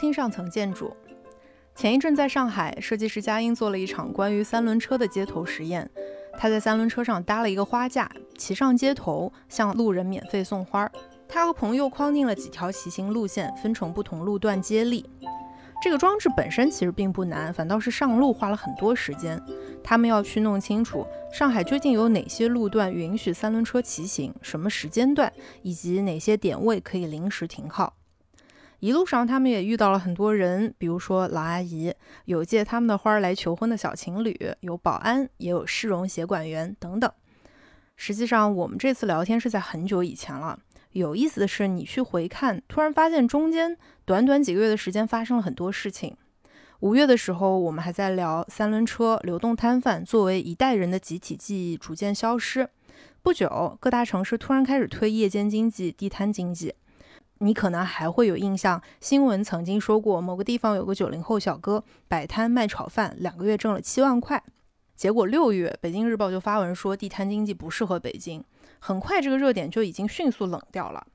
欢迎收听上层建筑。前一阵在上海，设计师佳音做了一场关于三轮车的街头实验。他在三轮车上搭了一个花架，骑上街头，向路人免费送花。他和朋友框定了几条骑行路线，分成不同路段接力。这个装置本身其实并不难，反倒是上路花了很多时间。他们要去弄清楚上海究竟有哪些路段允许三轮车骑行，什么时间段，以及哪些点位可以临时停靠。一路上，他们也遇到了很多人，比如说老阿姨，有借他们的花儿来求婚的小情侣，有保安，也有市容协管员等等。实际上，我们这次聊天是在很久以前了。有意思的是，你去回看，突然发现中间短短几个月的时间发生了很多事情。五月的时候，我们还在聊三轮车、流动摊贩作为一代人的集体记忆逐渐消失。不久，各大城市突然开始推夜间经济、地摊经济。你可能还会有印象，新闻曾经说过，某个地方有个九零后小哥摆摊卖炒饭，两个月挣了七万块。结果六月，北京日报就发文说地摊经济不适合北京。很快，这个热点就已经迅速冷掉了。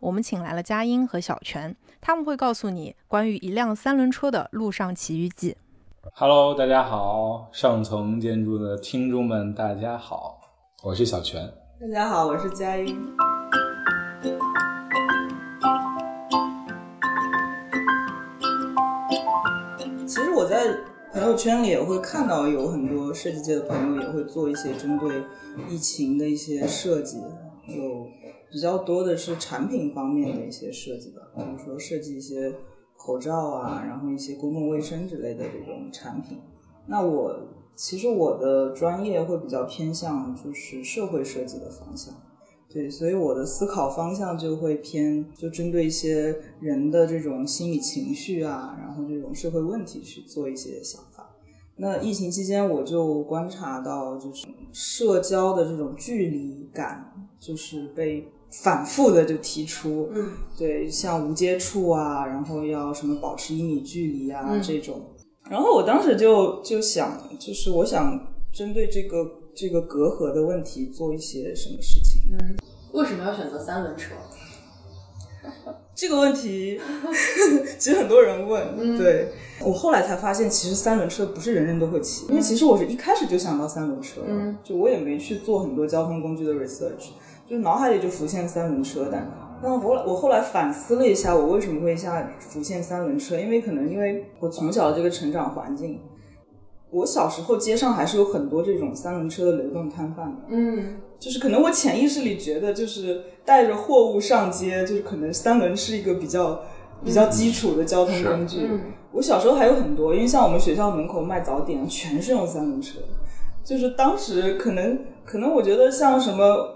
我们请来了佳音和小泉，他们会告诉你关于一辆三轮车的路上奇遇记。Hello，大家好，上层建筑的听众们，大家好，我是小泉。大家好，我是佳音。朋友圈里也会看到有很多设计界的朋友也会做一些针对疫情的一些设计，有比较多的是产品方面的一些设计吧，比如说设计一些口罩啊，然后一些公共卫生之类的这种产品。那我其实我的专业会比较偏向就是社会设计的方向。对，所以我的思考方向就会偏，就针对一些人的这种心理情绪啊，然后这种社会问题去做一些想法。那疫情期间，我就观察到，就是社交的这种距离感，就是被反复的就提出。嗯，对，像无接触啊，然后要什么保持一米距离啊这种。然后我当时就就想，就是我想针对这个这个隔阂的问题做一些什么事情。嗯。为什么要选择三轮车？这个问题 其实很多人问。对我后来才发现，其实三轮车不是人人都会骑，因为其实我是一开始就想到三轮车，就我也没去做很多交通工具的 research，就脑海里就浮现三轮车。但但我我后来反思了一下，我为什么会一下浮现三轮车？因为可能因为我从小的这个成长环境。我小时候街上还是有很多这种三轮车的流动摊贩的，嗯，就是可能我潜意识里觉得，就是带着货物上街，就是可能三轮是一个比较比较基础的交通工具。我小时候还有很多，因为像我们学校门口卖早点，全是用三轮车。就是当时可能可能我觉得像什么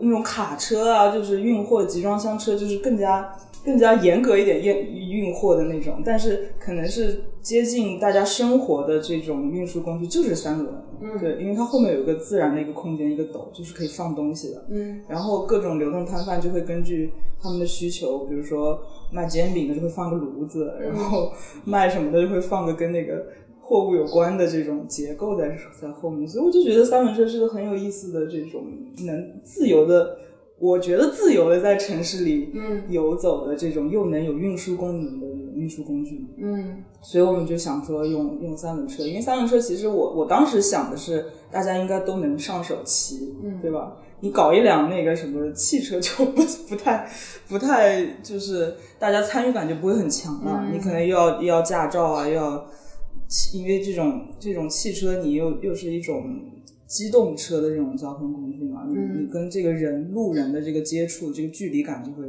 那种卡车啊，就是运货集装箱车，就是更加。更加严格一点运运货的那种，但是可能是接近大家生活的这种运输工具，就是三轮。嗯，对，因为它后面有一个自然的一个空间，一个斗，就是可以放东西的。嗯，然后各种流动摊贩就会根据他们的需求，比如说卖煎饼的就会放个炉子，然后卖什么的就会放个跟那个货物有关的这种结构在在后面。所以我就觉得三轮车是个很有意思的这种能自由的。我觉得自由的在城市里游走的这种又能有运输功能的运输工具，嗯，所以我们就想说用用三轮车，因为三轮车其实我我当时想的是大家应该都能上手骑，嗯，对吧？你搞一辆那个什么汽车就不 不太不太就是大家参与感就不会很强了，你可能又要又要驾照啊，又要因为这种这种汽车你又又是一种。机动车的这种交通工具嘛，你你跟这个人路人的这个接触，这个距离感就会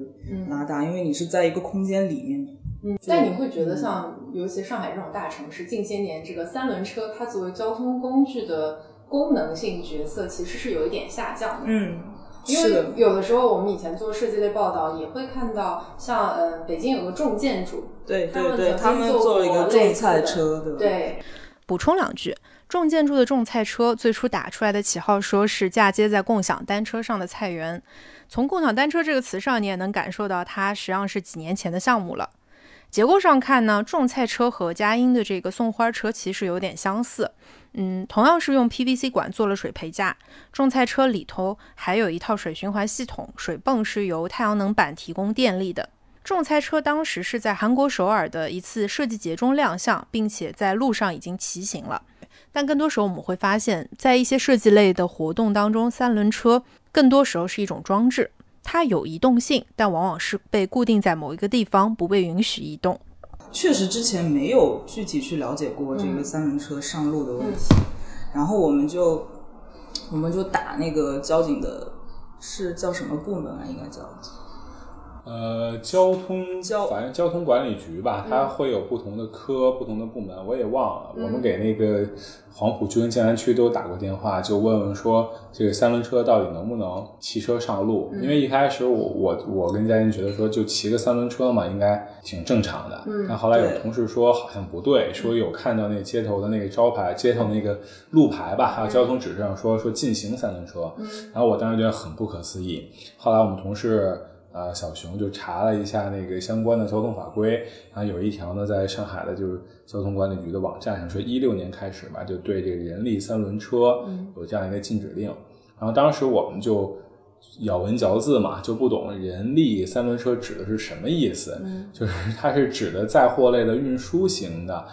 拉大，因为你是在一个空间里面。嗯，但你会觉得像尤其上海这种大城市，近些年这个三轮车它作为交通工具的功能性角色其实是有一点下降的。嗯，因为有的时候我们以前做设计类报道也会看到，像呃北京有个重建筑，对对对，他们做了一个重菜车，对对。补充两句。重建筑的种菜车最初打出来的旗号说是嫁接在共享单车上的菜园，从共享单车这个词上，你也能感受到它实际上是几年前的项目了。结构上看呢，种菜车和佳音的这个送花车其实有点相似，嗯，同样是用 PVC 管做了水培架，种菜车里头还有一套水循环系统，水泵是由太阳能板提供电力的。众猜车当时是在韩国首尔的一次设计节中亮相，并且在路上已经骑行了。但更多时候我们会发现，在一些设计类的活动当中，三轮车更多时候是一种装置，它有移动性，但往往是被固定在某一个地方，不被允许移动。确实之前没有具体去了解过这个三轮车上路的问题，然后我们就我们就打那个交警的，是叫什么部门啊？应该叫呃，交通交反正交通管理局吧，它会有不同的科、不同的部门，我也忘了。我们给那个黄浦区跟静安区都打过电话，就问问说这个三轮车到底能不能骑车上路？因为一开始我我我跟嘉欣觉得说就骑个三轮车嘛，应该挺正常的。但后来有同事说好像不对，说有看到那街头的那个招牌、街头那个路牌吧，还有交通指示上说说禁行三轮车。然后我当时觉得很不可思议。后来我们同事。呃，小熊就查了一下那个相关的交通法规，然后有一条呢，在上海的就是交通管理局的网站上说，一六年开始吧，就对这个人力三轮车有这样一个禁止令。然后当时我们就咬文嚼字嘛，就不懂人力三轮车指的是什么意思，就是它是指的载货类的运输型的，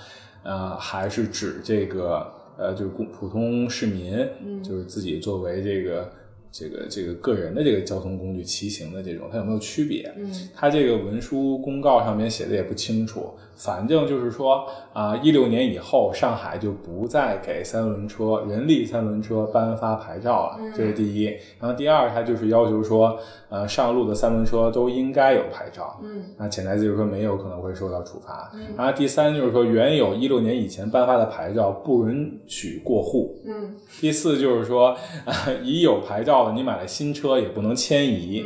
呃，还是指这个呃，就是普普通市民，就是自己作为这个。这个这个个人的这个交通工具骑行的这种，它有没有区别？嗯，它这个文书公告上面写的也不清楚，反正就是说啊，一六年以后，上海就不再给三轮车、人力三轮车颁发牌照了，这是第一。然后第二，它就是要求说，呃，上路的三轮车都应该有牌照。嗯，那潜台词就是说没有可能会受到处罚。然后第三就是说，原有一六年以前颁发的牌照不允许过户。嗯，第四就是说，呃，已有牌照的你买了新车也不能迁移。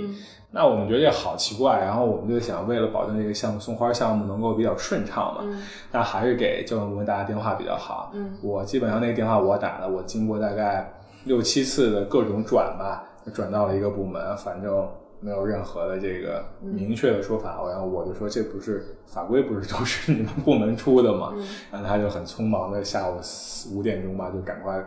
那我们觉得这好奇怪，然后我们就想，为了保证这个项目送花项目能够比较顺畅嘛，那还是给交通部门打个电话比较好。嗯，我基本上那个电话我打的，我经过大概六七次的各种转吧，转到了一个部门，反正没有任何的这个明确的说法。然后我就说，这不是法规，不是都是你们部门出的吗？然后他就很匆忙的下午四五点钟吧，就赶快。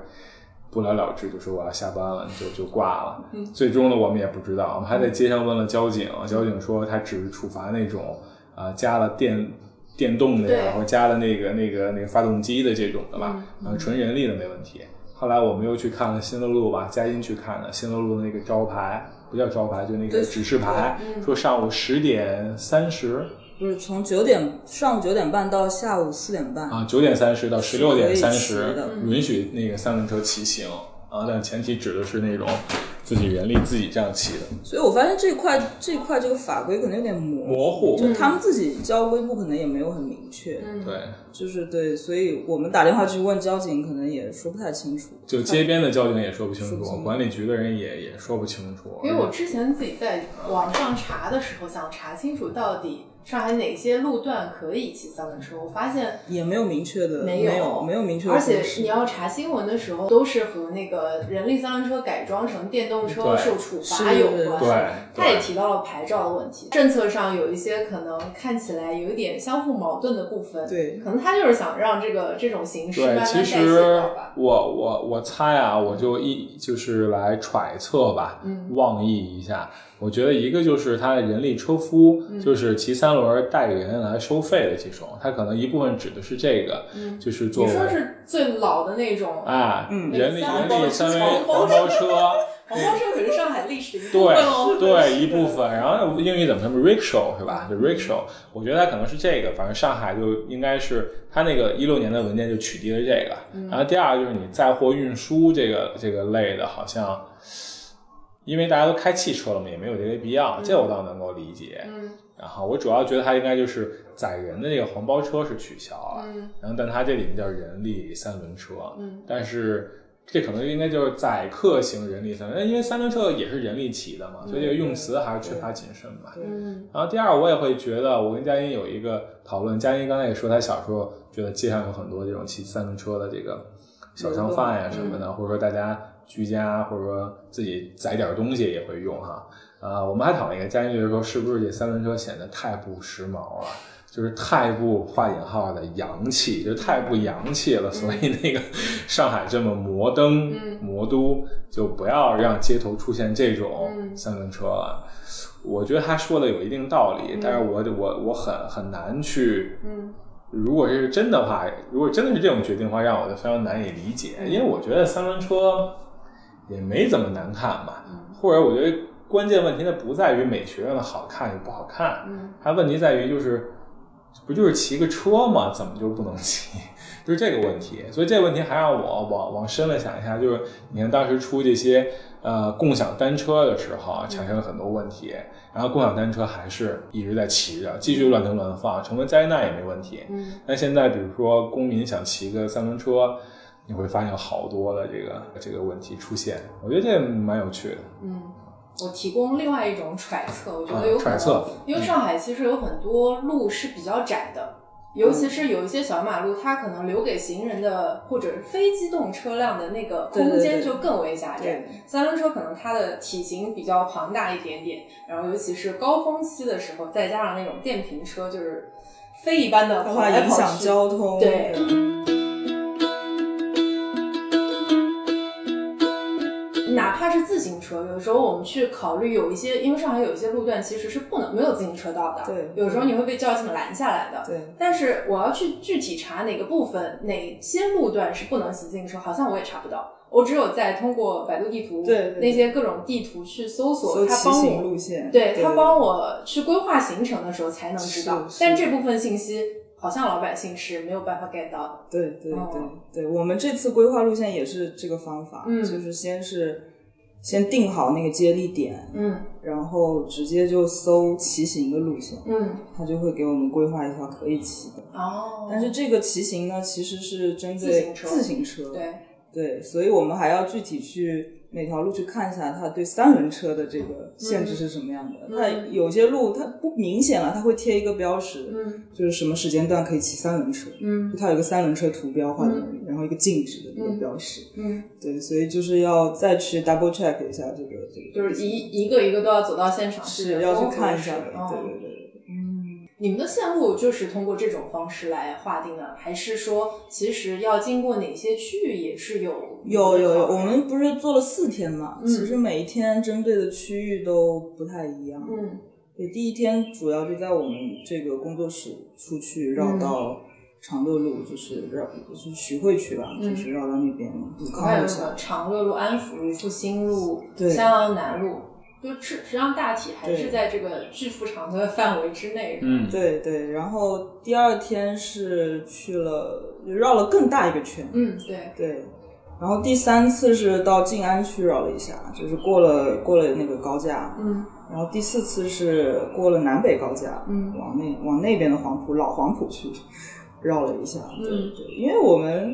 不了了之，就说我要下班了，就就挂了。最终呢，我们也不知道，我们还在街上问了交警，交警说他只是处罚那种啊、呃加了电电动的呀，然后加了那个那个那个发动机的这种的吧，呃，纯人力的没问题。后来我们又去看了新乐路吧，佳音去看的新乐路的那个招牌，不叫招牌，就那个指示牌，说上午十点三十不是从九点上午九点半到下午四点半啊，九点三十到十六点三十允许那个三轮车骑行啊，但前提指的是那种自己人力自己这样骑的。所以我发现这块这块这个法规可能有点模模糊就他们自己交规部可能也没有很明确，对，就是对，所以我们打电话去问交警，可能也说不太清楚。就街边的交警也说不清楚，说不清楚管理局的人也也说不清楚。因为我之前自己在网上查的时候，想查清楚到底上海哪些路段可以骑三轮车，我发现也没有明确的，没没有没有明确的而，且你要查新闻的时候，都是和那个人力三轮车改装成电动车受处罚有关。对他也提到了牌照的问题，政策上有一些可能看起来有一点相互矛盾的部分。对可能他就是想让这个这种形式，慢慢代谢其实掉吧。我我我猜啊，我就一就是来揣测吧，嗯妄议一下。我觉得一个就是他的人力车夫，嗯就是骑三轮带人来收费的这种，他可能一部分指的是这个，就是作为嗯你说是最老的那种啊，嗯人力人力三轮黄包车，黄 包车可是上海历史的一部分哦。对对，一部分。然后英语怎么说？rickshaw 是吧？就 rickshaw，我觉得它可能是这个。反正上海就应该是它那个一六年的文件就取缔了这个。然后第二就是你载货运输这个这个类的，好像因为大家都开汽车了嘛，也没有这些必要，这我倒能够理解。嗯然后我主要觉得它应该就是载人的这个黄包车是取消了，嗯然后但它这里面叫人力三轮车，嗯但是这可能应该就是载客型人力三轮，因为三轮车也是人力骑的嘛，所以这个用词还是缺乏谨慎吧。嗯然后第二，我也会觉得，我跟佳音有一个讨论，佳音刚才也说，他小时候觉得街上有很多这种骑三轮车的这个小商贩呀什么的，或者说大家居家或者说自己载点东西也会用哈。啊、我们还讨论一个，佳音觉得说，是不是这三轮车显得太不时髦了？就是太不画引号的洋气，就太不洋气了，所以那个上海这么摩登、嗯魔都，就不要让街头出现这种嗯三轮车了。我觉得他说的有一定道理，但是我我我很很难去，嗯，如果这是真的话，如果真的是这种决定的话，让我就非常难以理解，因为我觉得三轮车也没怎么难看吧，或者我觉得关键问题它不在于美学上的好看与不好看，它问题在于就是不就是骑个车吗？怎么就不能骑？就是这个问题，所以这个问题还让我往往深了想一下，就是你看当时出这些呃共享单车的时候，产生了很多问题，然后共享单车还是一直在骑着，继续乱停乱放，成为灾难也没问题。嗯，但现在比如说公民想骑个三轮车，你会发现有好多的这个这个问题出现，我觉得这蛮有趣的。嗯，我提供另外一种揣测，我觉得有揣测，因为上海其实有很多路是比较窄的。尤其是有一些小马路，它可能留给行人的或者非机动车辆的那个空间就更为狭窄。三轮车可能它的体型比较庞大一点点，然后尤其是高峰期的时候，再加上那种电瓶车，就是飞一般的跑来跑去，影响交通。对。哪怕是自行车，有时候我们去考虑有一些，因为上海有一些路段其实是不能没有自行车道的。对，有时候你会被交警拦下来的。对，但是我要去具体查哪个部分、哪些路段是不能骑自行车，好像我也查不到。我只有在通过百度地图对那些各种地图去搜索，他帮我路线，对他帮我去规划行程的时候才能知道。但这部分信息好像老百姓是没有办法 get 到的。对对对对，我们这次规划路线也是这个方法，就是先是。先定好那个接力点，嗯，然后直接就搜骑行的路线，嗯，他就会给我们规划一条可以骑的。哦，但是这个骑行呢，其实是针对自行车，对。对，所以我们还要具体去。每条路去看一下，它对三轮车的这个限制是什么样的？它有些路它不明显了，它会贴一个标识，嗯，就是什么时间段可以骑三轮车，嗯，它有个三轮车图标画在那里，然后一个禁止的一个标识，嗯，对，所以就是要再去 double check 一下这个这个，就是一一个一个都要走到现场是要去看一下的，对对对。你们的线路就是通过这种方式来划定的，还是说其实要经过哪些区域也是有？有有有，我们不是做了四天嘛？其实每一天针对的区域都不太一样。嗯，对，第一天主要就在我们这个工作室出去绕到长乐路，就是绕就是徐汇区吧，就是绕到那边。还有个长乐路、安福路、复兴路、襄阳南路。就实实际上大体还是在这个巨幅长的范围之内。嗯，对对。然后第二天是去了，绕了更大一个圈。嗯，对对。然后第三次是到静安区绕了一下，就是过了过了那个高架。嗯。然后第四次是过了南北高架，嗯，往那往那边的黄埔老黄埔去绕了一下。对对，因为我们。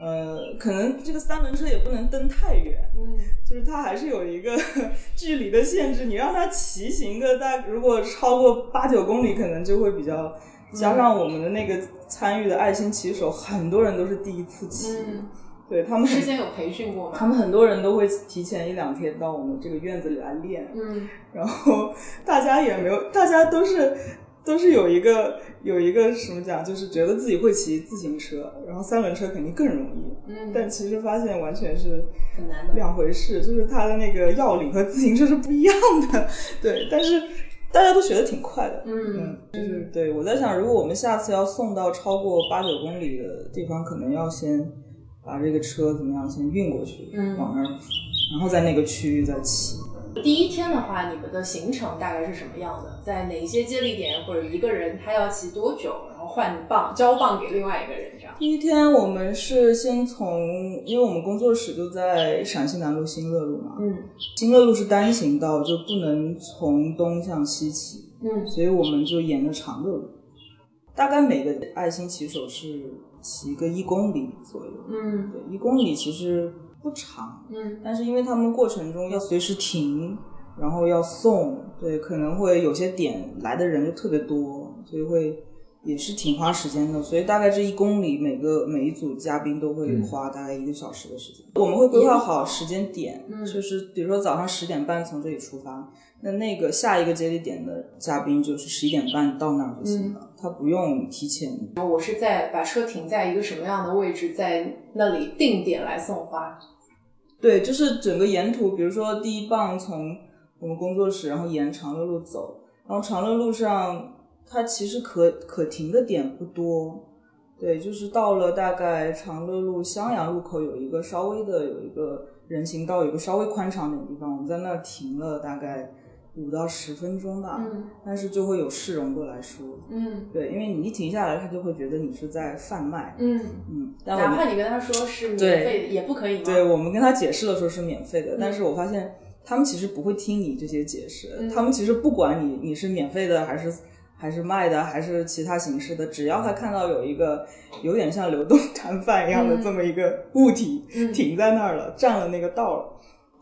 呃，可能这个三轮车也不能蹬太远，嗯，就是它还是有一个 距离的限制。你让它骑行个大，如果超过八九公里，可能就会比较。加上我们的那个参与的爱心骑手，很多人都是第一次骑，嗯，对他们之前有培训过吗？他们很多人都会提前一两天到我们这个院子里来练，嗯，然后大家也没有，大家都是。都是有一个有一个什么讲，就是觉得自己会骑自行车，然后三轮车肯定更容易。嗯，但其实发现完全是很难的两回事，就是它的那个要领和自行车是不一样的。对，但是大家都学的挺快的。嗯，就是对我在想，如果我们下次要送到超过八九公里的地方，可能要先把这个车怎么样先运过去，嗯，往那儿，然后在那个区域再骑。第一天的话，你们的行程大概是什么样的？在哪一些接力点，或者一个人他要骑多久，然后换棒交棒给另外一个人这样？第一天我们是先从，因为我们工作室就在陕西南路新乐路嘛，嗯，新乐路是单行道，就不能从东向西骑，嗯，所以我们就沿着长乐路，大概每个爱心骑手是骑个一公里左右，嗯，对，一公里其实。不长，嗯，但是因为他们过程中要随时停，然后要送，对，可能会有些点来的人就特别多，所以会也是挺花时间的。所以大概这一公里，每个每一组嘉宾都会花大概一个小时的时间。我们会规划好时间点，就是比如说早上十点半从这里出发，那那个下一个接力点的嘉宾就是十一点半到那儿就行了，他不用提前。我是在把车停在一个什么样的位置，在那里定点来送花。对，就是整个沿途，比如说第一棒从我们工作室，然后沿长乐路走，然后长乐路上它其实可可停的点不多，对，就是到了大概长乐路襄阳路口有一个稍微的有一个人行道，有一个稍微宽敞点的地方，我们在那儿停了大概五到十分钟吧，嗯。但是就会有市容过来说，嗯。对，因为你一停下来，他就会觉得你是在贩卖，嗯，嗯，但哪怕你跟他说是免费的，也不可以吗？对我们跟他解释的时候是免费的，嗯但是我发现他们其实不会听你这些解释，嗯。他们其实不管你你是免费的还是还是卖的还是其他形式的，只要他看到有一个有点像流动摊贩一样的嗯。这么一个物体、嗯。停在那儿了，占了那个道了，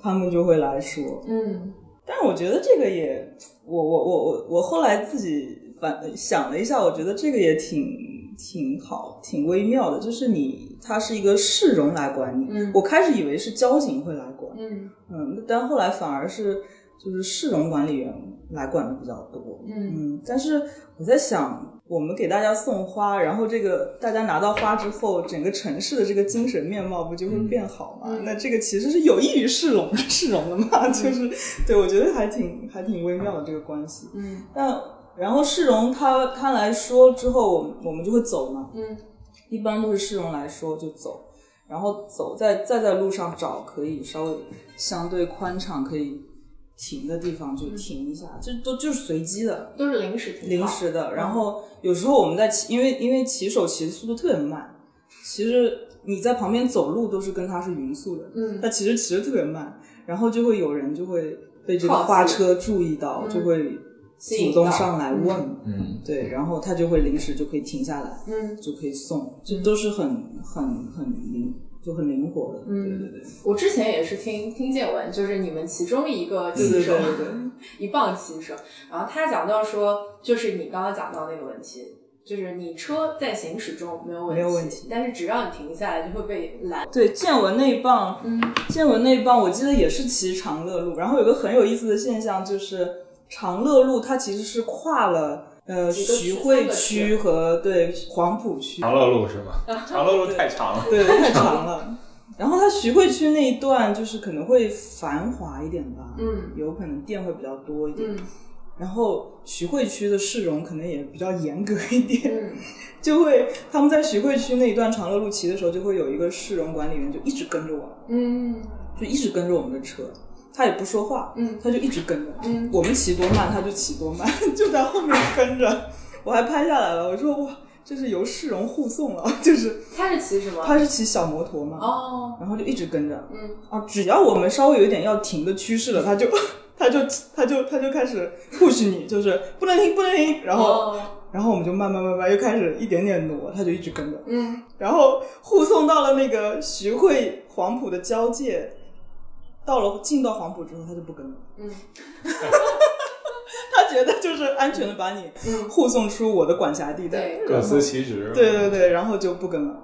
他们就会来说。嗯但是我觉得这个也，我我我我我后来自己反想了一下，我觉得这个也挺挺好，挺微妙的。就是你，它是一个市容来管你，嗯。我开始以为是交警会来管，嗯。嗯，但后来反而是就是市容管理员来管的比较多，嗯。嗯，但是我在想，我们给大家送花，然后这个大家拿到花之后，整个城市的这个精神面貌不就会变好吗？嗯。那这个其实是有益于市容 市容的嘛，就是对我觉得还挺还挺微妙的这个关系。嗯。但然后市容他他来说之后，我们我们就会走嘛，嗯。一般都是市容来说就走，然后走再再在路上找可以稍微相对宽敞可以停的地方就停一下，这都就是随机的。都是临时停靠临时的。然后有时候我们在骑，因为因为骑手骑的速度特别慢，其实你在旁边走路都是跟他是匀速的，嗯但其实骑的特别慢，然后就会有人就会被这个花车注意到，嗯就会主动上来问，嗯，对，然后他就会临时就可以停下来，嗯。就可以送，这都是很很很灵，就很灵活的，嗯对对对，我之前也是听听见闻，就是你们其中一个骑手，对对对。一棒骑手，然后他讲到说，就是你刚刚讲到那个问题，就是你车在行驶中没有问题，没有问题但是只要你停下来就会被拦。对，建文那一棒，嗯建文那一棒，我记得也是骑长乐路。然后有个很有意思的现象，就是长乐路它其实是跨了呃徐汇区区和对黄浦区，长乐路是吗？长乐路太长了。对，太长了。然后它徐汇区那一段就是可能会繁华一点吧，嗯有可能店会比较多一点。嗯然后徐汇区的市容可能也比较严格一点，嗯就会他们在徐汇区那一段长乐路骑的时候，就会有一个市容管理员就一直跟着我，嗯就一直跟着我们的车，他也不说话，嗯。他就一直跟着，嗯。我们骑多慢他就骑多慢，就在后面跟着，我还拍下来了，我说哇，这是由市容护送了，就是他是骑什么？他是骑小摩托嘛，哦，然后就一直跟着，嗯。啊，只要我们稍微有一点要停的趋势了，他就 他就他就他就开始 push 你，就是不能停不能停，然后、哦。然后我们就慢慢慢慢又开始一点点挪，他就一直跟着，嗯。然后护送到了那个徐汇黄埔的交界，到了进到黄埔之后，他就不跟了。嗯 他觉得就是安全的把你嗯，护送出我的管辖地带，对。各司其职。对对对，然后就不跟了。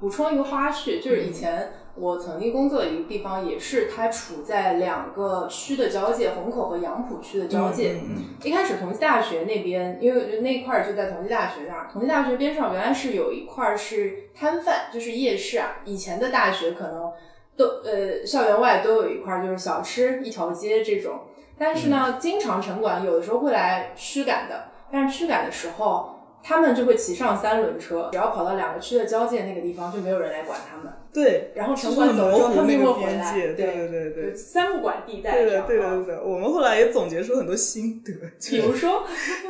补充一个花絮，就是以前我曾经工作的一个地方，也是它处在两个区的交界，虹口和杨浦区的交界。嗯嗯一开始同济大学那边，因为那块儿就在同济大学那儿，同济大学边上原来是有一块儿是摊贩，就是夜市啊。以前的大学可能都呃校园外都有一块儿就是小吃一条街这种，但是呢，经常城管有的时候会来驱赶的，但是驱赶的时候。他们就会骑上三轮车，只要跑到两个区的交界那个地方，就没有人来管他们。对，然后城管走之后，他们又回来。对对对对三不管地带对。对的，对的。我们后来也总结出很多心得，比如说，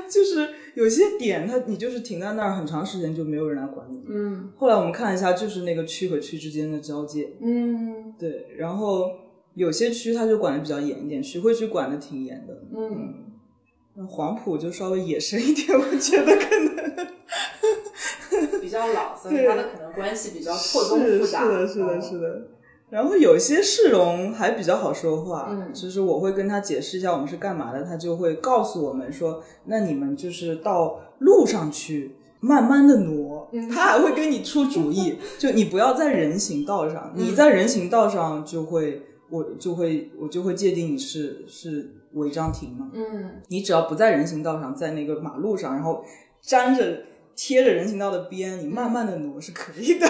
就是有些点，它你就是停在那儿很长时间就没有人来管你。嗯。后来我们看了一下，就是那个区和区之间的交界，嗯。对，然后有些区它就管的比较严一点，徐汇区管的挺严的，嗯，那黄埔就稍微野生一点，我觉得可能。比较老，所以对它的可能关系比较错综复杂。是的，是的，哦。是的。然后有些市容还比较好说话，嗯就是我会跟他解释一下我们是干嘛的，他就会告诉我们说，那你们就是到路上去。慢慢的挪，嗯他还会给你出主意，就你不要在人行道上，嗯你在人行道上就会，我就会我就会界定你是是违章停嘛，嗯你只要不在人行道上，在那个马路上，然后粘着贴着人行道的边，你慢慢的挪是可以的。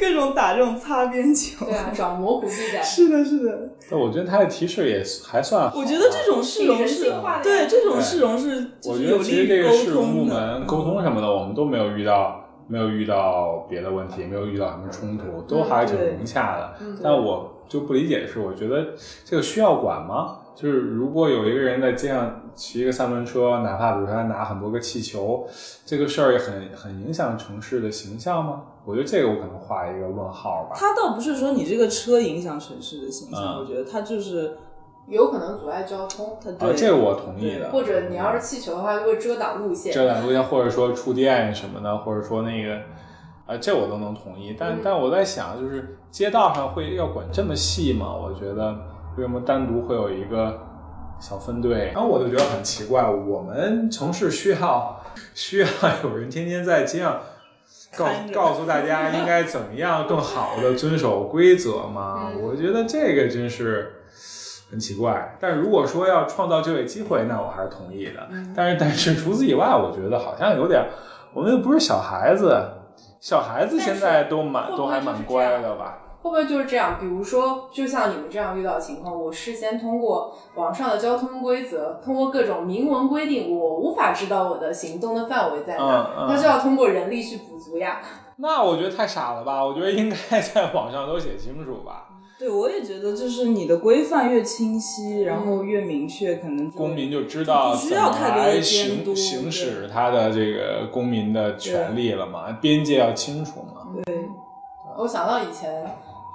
各种打这种擦边球。对啊，找模糊地带。是的，是的。但我觉得他的提示也还算好。我觉得这种市容是对这种市容是，就我觉得其实这个市容部门沟通什么的，我们都没有遇到，没有遇到别的问题，没有遇到什么冲突，都还挺融洽的。嗯但我就不理解的是，我觉得这个需要管吗？就是如果有一个人在街上骑一个三轮车，哪怕比如说他拿很多个气球，这个事儿也很很影响城市的形象吗？我觉得这个我可能画一个问号吧。他倒不是说你这个车影响城市的形象，嗯我觉得他就是有可能阻碍交通，他对、啊，这个我同意的。或者你要是气球的话，就会遮挡路线。遮挡路线，或者说触电什么的，或者说那个，啊，这我都能同意。但、嗯但我在想，就是街道上会要管这么细吗？我觉得为什么单独会有一个小分队？然后我就觉得很奇怪，我们城市需要需要有人天天在街上。告告诉大家应该怎么样更好的遵守规则吗？嗯我觉得这个真是很奇怪。但如果说要创造就业机会，那我还是同意的。嗯但是但是除此以外，我觉得好像有点，我们又不是小孩子，小孩子现在都蛮都还蛮乖的吧？会不会就是这样？比如说，就像你们这样遇到情况，我事先通过网上的交通规则，通过各种明文规定，我无法知道我的行动的范围在哪，嗯嗯那就要通过人力去补足呀。那我觉得太傻了吧？我觉得应该在网上都写清楚吧。对我也觉得，就是你的规范越清晰，然后越明确，可能公民就知道不需怎么要太多的监来行督行使他的这个公民的权利了嘛，边界要清楚嘛。对我想到以前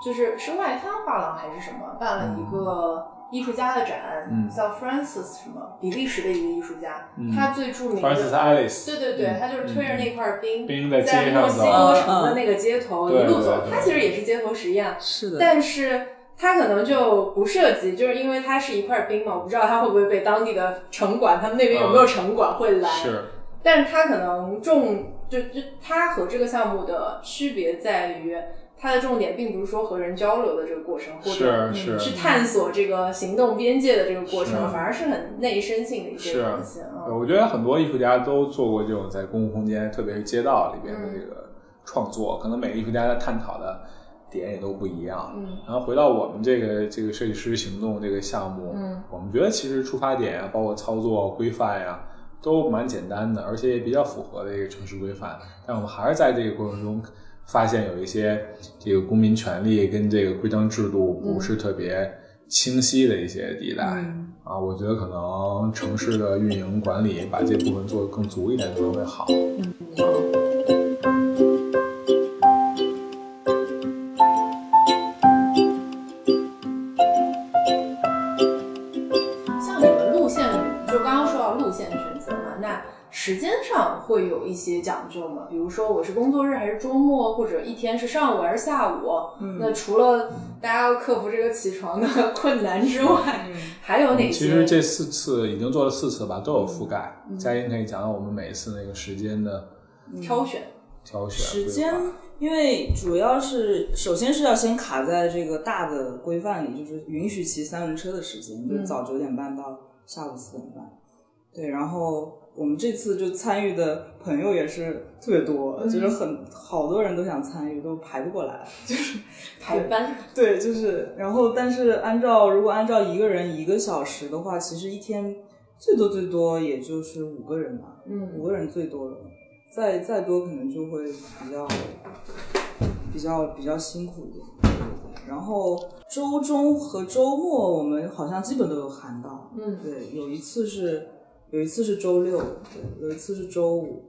就是是外滩画廊还是什么办了一个艺术家的展，嗯。叫 Francis 什么比利时的一个艺术家，嗯他最著名的 Francis Alice，对对对，嗯他就是推着那块冰，冰在墨西哥城的那个街头嗯一路走他其实也是街头实验，是的，但是他可能就不涉及，就是因为它是一块冰嘛，我不知道他会不会被当地的城管，他们那边有没有城管会拦，是。但是他可能重就就他和这个项目的区别在于，它的重点并不是说和人交流的这个过程，或者是是去探索这个行动边界的这个过程，反而是很内生性的一些东西啊。我觉得很多艺术家都做过这种在公共空间，特别是街道里边的这个创作，可能每个艺术家在探讨的点也都不一样。嗯然后回到我们这个这个设计师行动这个项目，嗯我们觉得其实出发点啊，包括操作规范呀、都蛮简单的，而且也比较符合这个城市规范。但我们还是在这个过程中发现有一些这个公民权利跟这个规章制度不是特别清晰的一些地带。嗯啊，我觉得可能城市的运营管理把这部分做得更足一点，可能会好。像时间上会有一些讲究吗？比如说我是工作日还是周末，或者一天是上午还是下午？嗯那除了大家要克服这个起床的困难之外，嗯还有哪些？其实这四次已经做了四次吧，都有覆盖。嗯佳音可以讲讲我们每一次那个时间的挑选，挑选时间，因为主要是首先是要先卡在这个大的规范里，就是允许骑三轮车的时间，就是早九点半到下午四点半。对，然后我们这次就参与的朋友也是特别多，就是很好多人都想参与，都排不过来。就是 排班，对，就是，然后但是按照如果按照一个人一个小时的话，其实一天最多最多也就是五个人吧，嗯五个人最多了，再再多可能就会比较比较比较辛苦一点。然后周中和周末我们好像基本都有喊到，嗯对，有一次是有一次是周六，对，有一次是周五，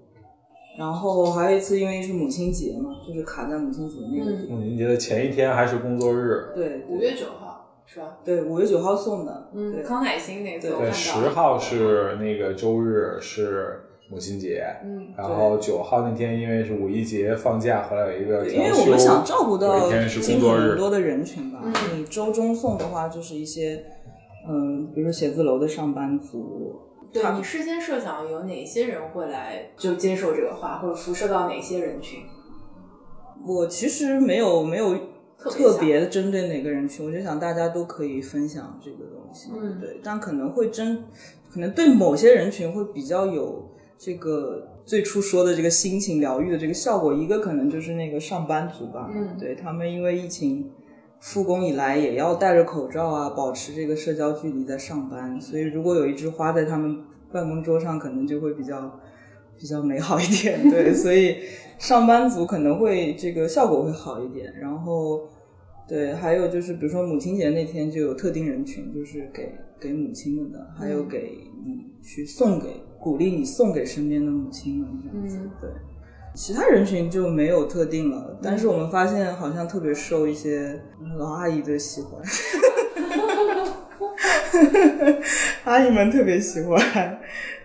然后还有一次因为是母亲节嘛，就是卡在母亲节那个嗯点，母亲节的前一天还是工作日，对，五月九号是吧？对，五月九号送的，嗯，对，康乃馨那次我对，看到，十号是那个周日是母亲节，嗯然后九号那天因为是五一节放假，后来有一个因为我们想照顾到一天是尽工作日，可能多的人群吧。嗯你周中送的话，就是一些，嗯，比如说写字楼的上班族，他对你事先设想有哪些人会来就接受这个话，或者辐射到哪些人群？我其实没有没有特别针对哪个人群，我就想大家都可以分享这个东西，嗯对，但可能会针，可能对某些人群会比较有这个最初说的这个心情疗愈的这个效果，一个可能就是那个上班族吧，嗯对他们因为疫情复工以来，也要戴着口罩啊，保持这个社交距离在上班，所以如果有一枝花在他们办公桌上，可能就会比较比较美好一点，对，所以上班族可能会这个效果会好一点，然后。对，还有就是，比如说母亲节那天就有特定人群，就是给给母亲们的，还有给你去送给鼓励你送给身边的母亲们这样子。嗯对，其他人群就没有特定了，但是我们发现好像特别受一些老阿姨的喜欢，阿姨们特别喜欢，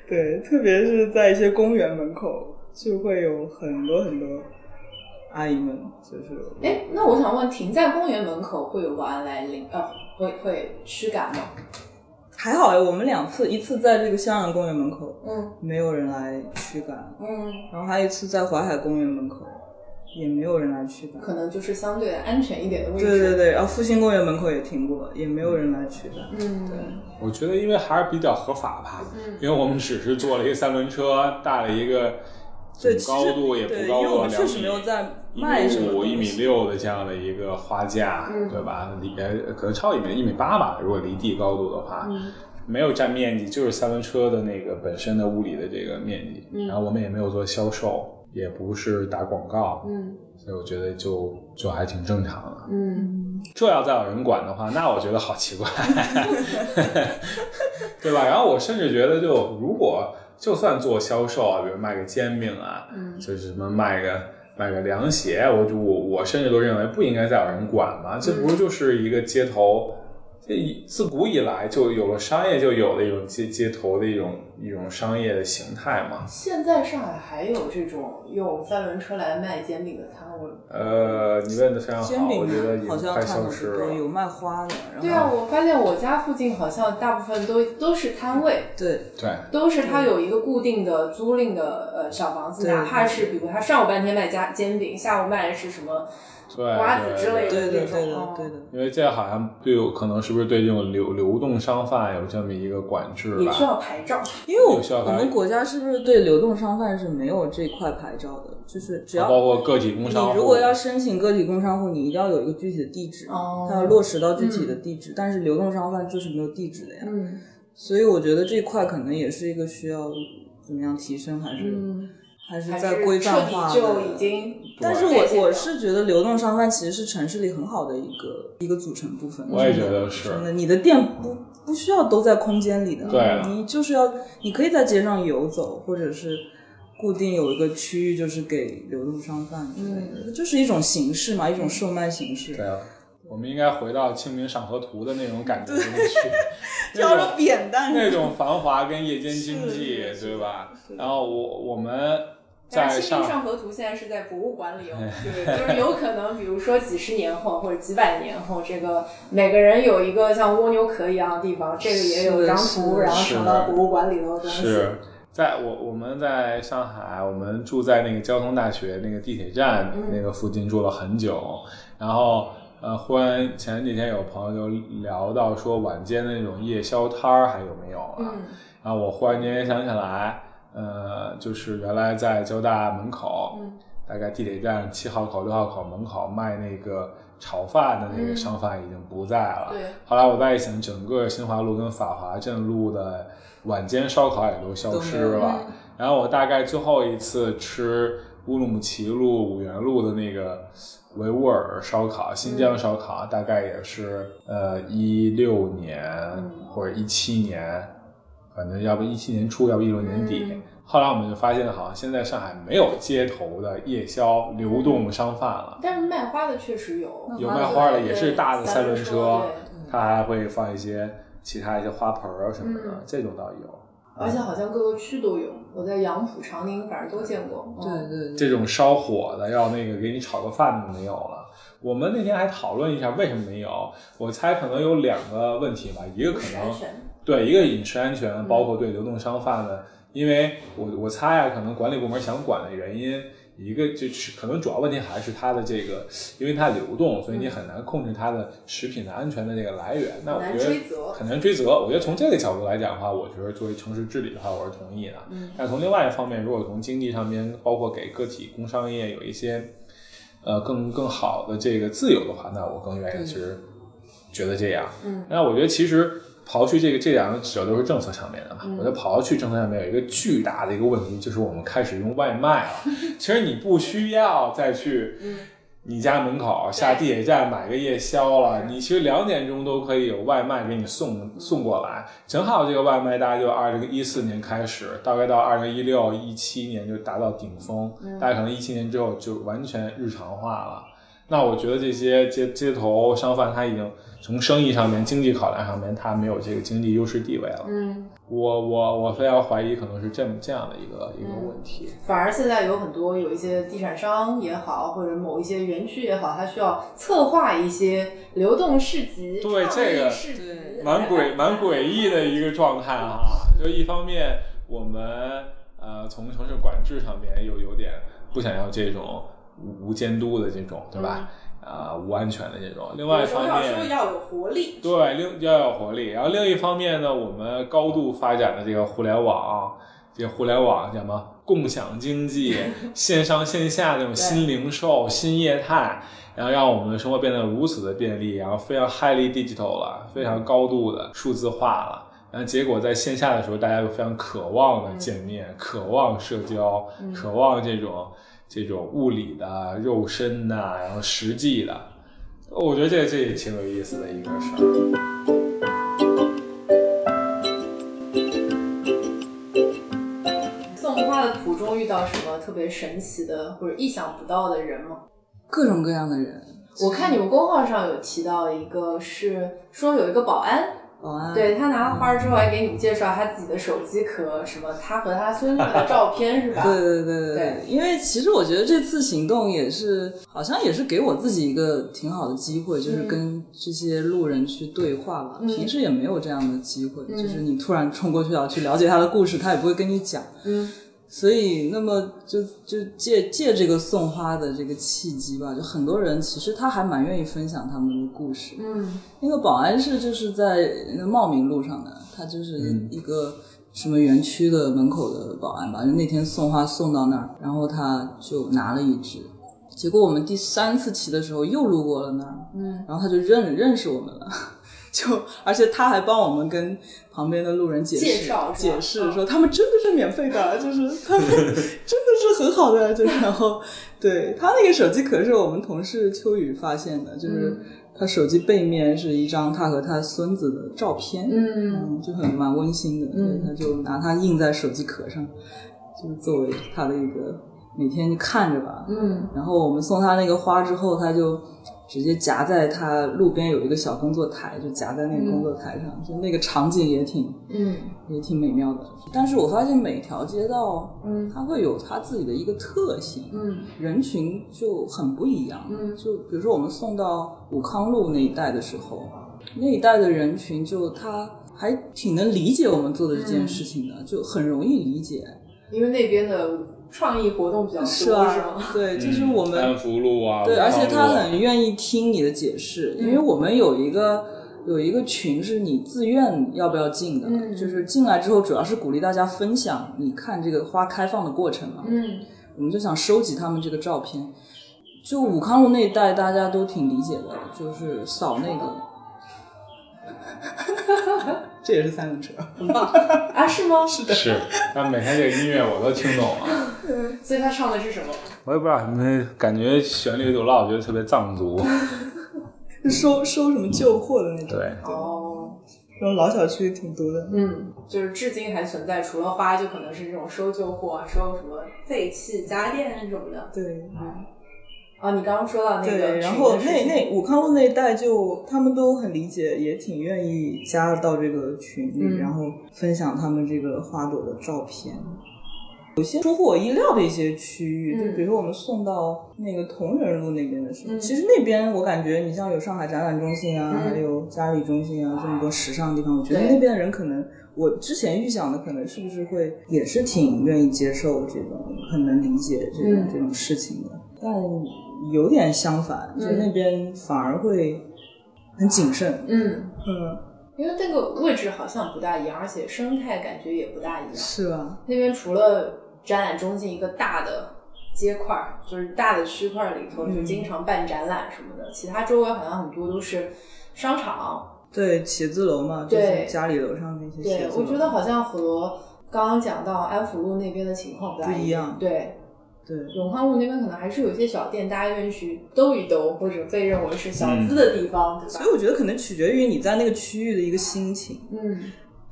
对，特别是在一些公园门口，就会有很多很多阿姨们，就是哎，那我想问，停在公园门口会有保安来领，呃，会会驱赶吗？还好哎，我们两次，一次在这个香阳公园门口，嗯没有人来驱赶，嗯，然后还有一次在淮海公园门口，也没有人来驱赶。可能就是相对安全一点的位置。对对对，然后复兴公园门口也停过，也没有人来驱赶。嗯，对，我觉得因为还是比较合法吧，嗯因为我们只是坐了一个三轮车，带了一个高度也不，高因为我们确过两米，实没有在一卖什米五、一米六的这样的一个花架，嗯对吧？里边可能超一米，一米八吧，如果离地高度的话，嗯没有占面积，就是三轮车的那个本身的物理的这个面积。嗯然后我们也没有做销售，也不是打广告，嗯所以我觉得就就还挺正常的。嗯这要再有人管的话，那我觉得好奇怪，对吧？然后我甚至觉得就，如果就算做销售啊，比如卖个煎饼啊，嗯。就是什么卖个卖个凉鞋，我就我我甚至都认为不应该再有人管嘛，这不是就是一个街头，这以自古以来就有了商业，就有了一种街街头的一种一种商业的形态嘛。现在上海还有这种用三轮车来卖煎饼的摊位吗？呃，你问的非常好，煎饼我觉得已好经快像看到消失了不多，。有卖花的，对啊，我发现我家附近好像大部分都都是摊位，对对，都是他有一个固定的租赁的呃小房子，哪怕是比如他上午半天卖家煎饼，下午卖的是什么对瓜子之类的对的那种对的哦对的。因为这好像对有可能是不是对这种流流动商贩有这么一个管制吧？也需要牌照。因为我们国家是不是对流动商贩是没有这块牌照的？就是只要包括个体工商户。你如果要申请个体工商户，你一定要有一个具体的地址，哦它要落实到具体的地址。但是流动商贩就是没有地址的呀，嗯所以我觉得这块可能也是一个需要怎么样提升，还是、嗯，还是在规范化的。就已经。但是我我是觉得流动商贩其实是城市里很好的一个一个组成部分。我也觉得是真的，你的店不不需要都在空间里的，对啊你就是要你可以在街上游走，或者是固定有一个区域就是给流动商贩之类的，这就是一种形式嘛，一种售卖形式。对啊，我们应该回到《清明上河图》的那种感觉里面去，挑着那种扁担，那种繁华跟夜间经济，对吧？然后我我们在但是《清明上上河图》现在是在博物馆里哦，对，就是有可能，比如说几十年后或者几百年后，这个每个人有一个像蜗牛壳一样的地方，这个也有张图，然后是成了博物馆里头的东西。是在我我们在上海，我们住在那个交通大学那个地铁站嗯那个附近住了很久，然后呃，忽然前几天有朋友就聊到说晚间的那种夜宵摊儿还有没有啊？嗯然后我忽然间想起来，呃，就是原来在交大门口，嗯大概地铁站七号口、六号口门口卖那个炒饭的那个商贩已经不在了。对后来我再一想，整个新华路跟法华镇路的晚间烧烤也都消失了。然后我大概最后一次吃乌鲁木齐路、五原路的那个维吾尔烧烤、新疆烧烤，大概也是呃一六年或者一七年，反正要不一七年初，要不一六年底。嗯后来我们就发现，好像现在上海没有街头的夜宵流动商贩了。但是卖花的确实有，有卖花的，也是大的三轮车车，它还会放一些其他一些花盆儿啊什么的，嗯这种倒有。而且好像各个区都有，我在杨浦、长宁反正都见过。对嗯对对，这种烧火的，要那个给你炒个饭的没有了。我们那天还讨论一下为什么没有，我猜可能有两个问题吧，一个可能对一个饮食安全，包括对流动商贩的，因为我我猜呀，可能管理部门想管的原因一个就是可能主要问题还是它的这个，因为它流动，所以你很难控制它的食品的安全的这个来源。那我觉得很难追责。我觉得从这个角度来讲的话，我觉得作为城市治理的话，我是同意的。嗯。但从另外一方面，如果从经济上面，包括给个体工商业有一些呃更更好的这个自由的话，那我更愿意其实觉得这样。嗯。那我觉得其实。刨去这个，这两个指标都是政策上面的嘛。我觉得刨去政策上面有一个巨大的一个问题，就是我们开始用外卖了。其实你不需要再去你家门口下地铁站买个夜宵了，你其实两点钟都可以有外卖给你送送过来。正好这个外卖大概就二零一四年开始，大概到二零一六一七年就达到顶峰，大概可能一七年之后就完全日常化了。那我觉得这些街街头商贩他已经。从生意上面、经济考量上面，他没有这个经济优势地位了。嗯，我我我非常怀疑，可能是这么这样的一个一个问题。反而现在有很多有一些地产商也好，或者某一些园区也好，它需要策划一些流动市集。对这个蛮诡 蛮诡异的一个状态哈。就一方面，我们呃从城市管制上面又有点不想要这种无无监督的这种，对吧？啊，无安全的这种。另外一方面，要有活力。对，另要有活力。然后另一方面呢，我们高度发展的这个互联网，这个互联网叫什么？共享经济、线上线下那种新零售、新业态，然后让我们的生活变得如此的便利，然后非常 highly digital 了，非常高度的数字化了。然后结果在线下的时候，大家又非常渴望的见面，渴望社交，渴望这种。这种物理的、肉身的，然后实际的，我觉得这这也挺有意思的一个事儿。送花的途中遇到什么特别神奇的或者意想不到的人吗？各种各样的人。我看你们公号上有提到一个，是说有一个保安。对他拿了花之后，还给你介绍他自己的手机壳，什么他和他孙女的照片，是吧？对对对对对。因为其实我觉得这次行动也是，好像也是给我自己一个挺好的机会，就是跟这些路人去对话吧。平时也没有这样的机会，就是你突然冲过去要去了解他的故事，他也不会跟你讲。嗯。所以，那么就就借借这个送花的这个契机吧，就很多人其实他还蛮愿意分享他们的故事。嗯，那个保安是就是在那茂名路上的，他就是一个什么园区的门口的保安吧。就那天送花送到那儿，然后他就拿了一支，结果我们第三次骑的时候又路过了那儿，嗯，然后他就认认识我们了。就，而且他还帮我们跟旁边的路人解释解释，说他们真的是免费的，就是 他们真的是很好的。就然后，对他那个手机壳是我们同事秋雨发现的，就是他手机背面是一张他和他孙子的照片，嗯，就很蛮温馨的。嗯，他就拿它印在手机壳上，就作为他的一个每天就看着吧。嗯，然后我们送他那个花之后，他就。直接夹在他路边有一个小工作台，就夹在那个工作台上，就那个场景也挺，嗯，也挺美妙的。但是我发现每条街道，嗯，它会有它自己的一个特性，嗯，人群就很不一样，嗯，就比如说我们送到武康路那一带的时候，那一带的人群就他还挺能理解我们做的这件事情的，就很容易理解，因为那边的。创意活动比较多，是吧？对，就是我们安福路啊，对，而且他很愿意听你的解释，因为我们有一个有一个群是你自愿要不要进的，就是进来之后主要是鼓励大家分享你看这个花开放的过程嘛，嗯，我们就想收集他们这个照片，就武康路那一带大家都挺理解的，就是扫那个。这也是三轮车，很棒 啊？是吗？是的，是。但每天这个音乐我都听懂了。嗯 所以他唱的是什么？我也不知道，那感觉旋律都老觉得特别藏族。收收什么旧货的那种。对。哦。这种老小区挺多的。嗯，就是至今还存在，除了花，就可能是这种收旧货、收什么废弃家电什么的。对。嗯。啊，你刚刚说到那个，对，然后那那武康路那一带就他们都很理解，也挺愿意加到这个群里，然后分享他们这个花朵的照片。有些出乎我意料的一些区域，就比如说我们送到那个同仁路那边的时候，其实那边我感觉你像有上海展览中心啊，还有嘉里中心啊，这么多时尚的地方，我觉得那边的人可能我之前预想的可能是不是会也是挺愿意接受这种，很能理解这种、嗯。这种事情的，但有点相反，就那边反而会很谨慎。嗯，嗯，因为那个位置好像不大一样，而且生态感觉也不大一样。是吧？那边除了展览中心一个大的街块儿，就是大的区块儿里头，就经常办展览什么的，其他周围好像很多都是商场。对，写字楼嘛，就是家里楼上那些写对，字楼。我觉得好像和刚刚讲到安福路那边的情况不大一样对，对，永康路那边可能还是有一些小店，大家愿意去兜一兜，或者被认为是小资的地方，对吧？所以？我觉得可能取决于你在那个区域的一个心情。嗯。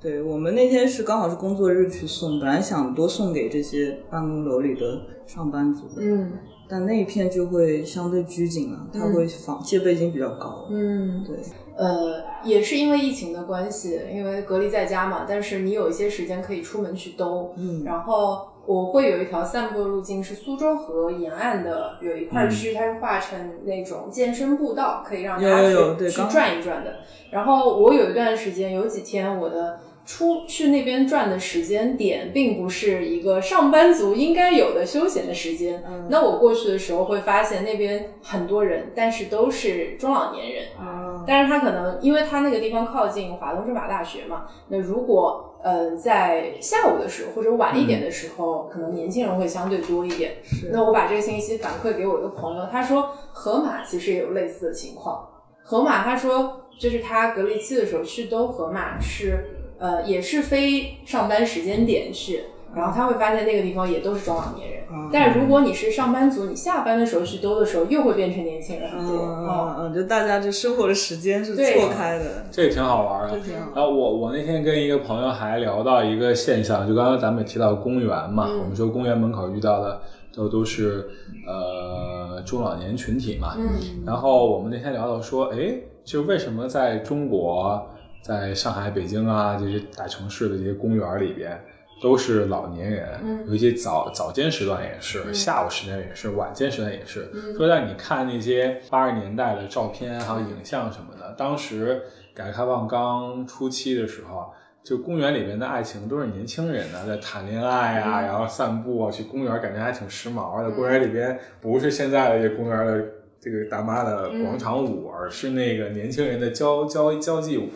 对我们那天是刚好是工作日去送，本来想多送给这些办公楼里的上班族，嗯。但那一片就会相对拘谨了，它会防戒备心比较高。嗯，对，呃，也是因为疫情的关系，因为隔离在家嘛，但是你有一些时间可以出门去兜，嗯。然后我会有一条散步的路径是苏州河沿岸的有一块区，它是划成那种健身步道，可以让大家去去转一转的。然后我有一段时间，有几天我的。出去那边转的时间点，并不是一个上班族应该有的休闲的时间。嗯那我过去的时候会发现那边很多人，但是都是中老年人。啊，但是他可能因为他那个地方靠近华东政法大学嘛，那如果呃在下午的时候或者晚一点的时候，可能年轻人会相对多一点。是那我把这个信息反馈给我一个朋友，他说河马其实也有类似的情况。河马他说就是他隔离期的时候去兜河马是呃也是非上班时间点去。然后他会发现那个地方也都是中老年人，嗯但是如果你是上班族，你下班的时候去兜的时候，又会变成年轻人很嗯多。嗯哦嗯，就大家这生活的时间是错开的，这也挺好玩的这。挺好。然后我我那天跟一个朋友还聊到一个现象，就刚刚咱们也提到公园嘛，嗯我们说公园门口遇到的都都是呃中老年群体嘛。嗯然后我们那天聊到说，哎，就为什么在中国，在上海、北京啊这些大城市的这些公园里边，都是老年人，嗯尤其早早间时段也是，嗯下午时间也是，晚间时段也是。嗯说让你看那些八十年代的照片还有影像什么的，当时改革开放刚初期的时候。就公园里边的爱情都是年轻人呢，在谈恋爱啊，嗯然后散步啊，去公园感觉还挺时髦的。公园里边不是现在的这公园的这个大妈的广场舞，而是那个年轻人的交交交际舞。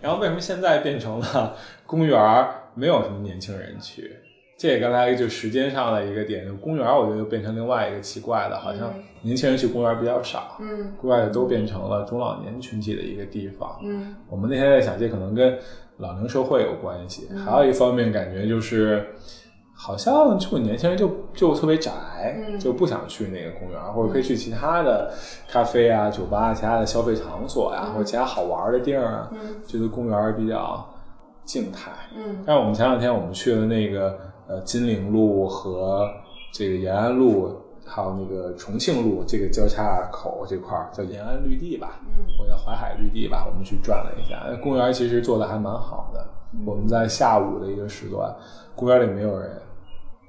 然后为什么现在变成了公园儿没有什么年轻人去？这也刚才就时间上的一个点，就公园儿我觉得又变成另外一个奇怪的，好像嗯年轻人去公园儿比较少，嗯国外的都变成了中老年群体的一个地方。嗯我们那天在想，这可能跟老龄社会有关系，还有一方面感觉就是，好像就年轻人就就特别宅，嗯就不想去那个公园，或者可以去其他的咖啡啊、酒吧、其他的消费场所呀、或者其他好玩的地儿啊，嗯觉得公园比较静态。嗯但是我们前两天我们去了那个呃金陵路和这个延安路，还有那个重庆路这个交叉口这块儿叫延安绿地吧，嗯或者淮海绿地吧，我们去转了一下。公园其实做的还蛮好的。我们在下午的一个时段，公园里没有人，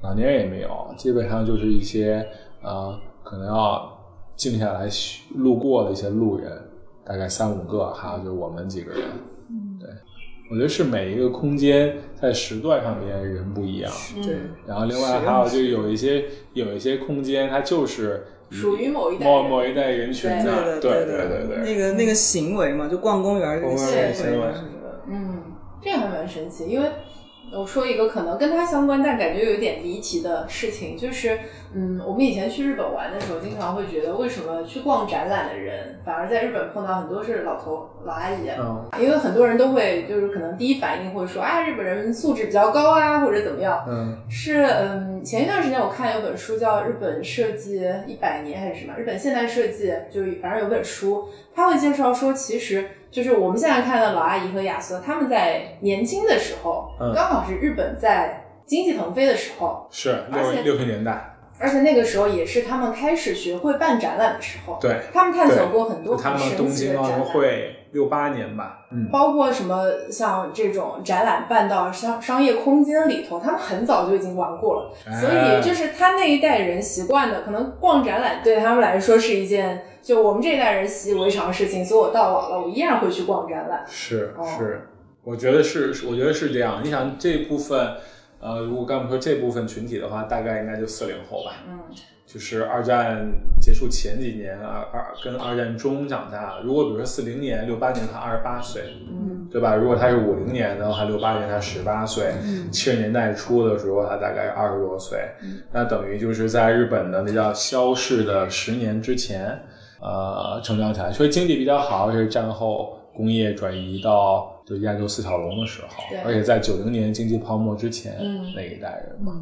老年人也没有，基本上就是一些呃可能要静下来路过的一些路人，大概三五个，还有就是我们几个人。对，我觉得是每一个空间在时段上面人不一样。对，然后另外还有就有一些有一些空间，它就是属于某一代某某一代人群的，对对对对对。那个那个行为嘛，就逛公园这个行为嗯，这个还蛮神奇，因为我说一个可能跟它相关，但感觉有点离奇的事情，就是，嗯，我们以前去日本玩的时候，经常会觉得，为什么去逛展览的人，反而在日本碰到很多是老头老阿姨啊？嗯因为很多人都会就是可能第一反应会说，啊，日本人素质比较高啊，或者怎么样。嗯是，嗯，前一段时间我看有本书叫《日本设计一百年》还是什么，日本现代设计，就是反正有本书，他会介绍说，其实就是我们现在看到老阿姨和亚瑟他们在年轻的时候，嗯。刚好是日本在经济腾飞的时候，是六六十年代，而且那个时候也是他们开始学会办展览的时候，对他们探索过很多他们东京奥运。会六八年吧，嗯，包括什么像这种展览办到商商业空间里头，他们很早就已经玩过了，哎。所以就是他那一代人习惯的，可能逛展览对他们来说是一件就我们这一代人习以为常的事情，所以我到老了，我依然会去逛展览。是哦是。我觉得是，我觉得是这样。你想这部分，呃，如果刚才说这部分群体的话，大概应该就四零后吧。嗯，就是二战结束前几年，二二跟二战中长大。如果比如说四零年、六八年，他二十八岁，嗯，对吧？如果他是五零年的话，六八年他十八岁，七十年代初的时候他大概二十多岁，那等于就是在日本的那叫消逝的十年之前，呃，成长起来，所以经济比较好，而且战后工业转移到就亚洲四小龙的时候对，而且在九零年经济泡沫之前、嗯那一代人嘛，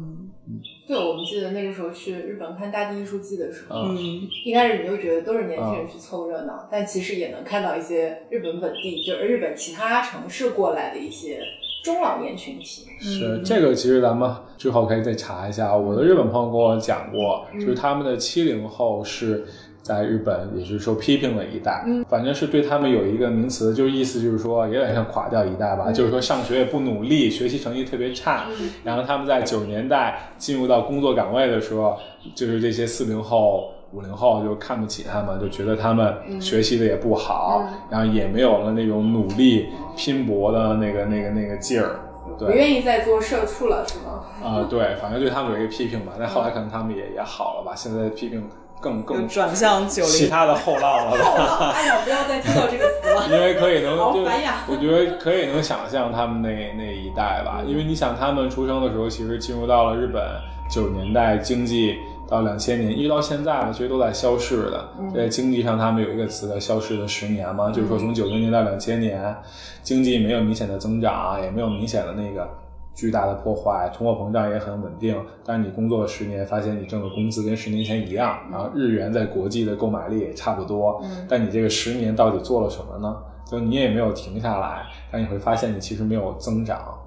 对，我们记得那个时候去日本看大地艺术季的时候，嗯。嗯，一开始你就觉得都是年轻人去凑热闹，但其实也能看到一些日本本地，就是日本其他城市过来的一些中老年群体。是这个，其实咱们之后可以再查一下。我的日本朋友跟我讲过，嗯。就是他们的七零后是在日本也是受批评了一代，嗯反正是对他们有一个名词，就是意思就是说有点像垮掉一代吧，嗯就是说上学也不努力，学习成绩特别差，嗯然后他们在九十年代进入到工作岗位的时候，就是这些四零后。五零后就看不起他们，就觉得他们学习的也不好，嗯然后也没有了那种努力拼搏的那个那个那个劲儿。不，愿意再做社畜了，是吗？啊、对，反正对他们有一个批评吧，但后来可能他们也也好了吧，现在批评更更转向九零，其他的后浪了吧，哎呀，不要再听到这个词了。因为可以能就我觉得可以能想象他们那那一代吧，因为你想他们出生的时候，其实进入到了日本九十年代经济。到两千年，一直到现在吧，其实都在消逝的。在经济上，他们有一个词叫“消逝的十年”嘛，就是说从九零年到两千年，经济没有明显的增长，也没有明显的那个巨大的破坏，通货膨胀也很稳定。但是你工作了十年，发现你挣的工资跟十年前一样，然后日元在国际的购买力也差不多。嗯但你这个十年到底做了什么呢？就你也没有停下来，但你会发现你其实没有增长，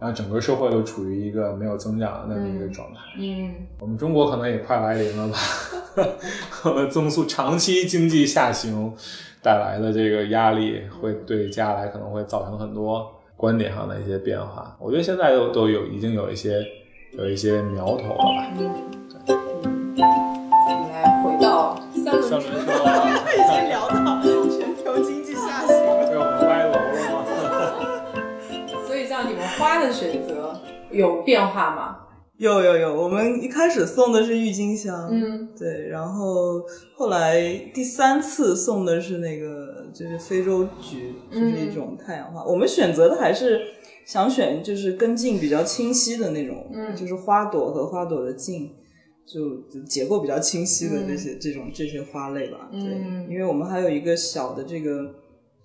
然后整个社会都处于一个没有增长的那么一个状态。嗯，我们中国可能也快来临了吧？我们增速长期经济下行带来的这个压力，会对接下来可能会造成很多观点上的一些变化。我觉得现在都都有已经有一些有一些苗头了吧？我们来回到三轮三轮已经聊到全球经济下行了。被我们歪楼了吗？所以像你们花的选择有变化吗？有有有，我们一开始送的是郁金香，嗯，对，然后后来第三次送的是那个就是非洲菊，就是一种太阳花。我们选择的还是想选就是根茎比较清晰的那种，嗯。就是花朵和花朵的茎。就就结构比较清晰的这些、这种这些花类吧，对，嗯因为我们还有一个小的这个，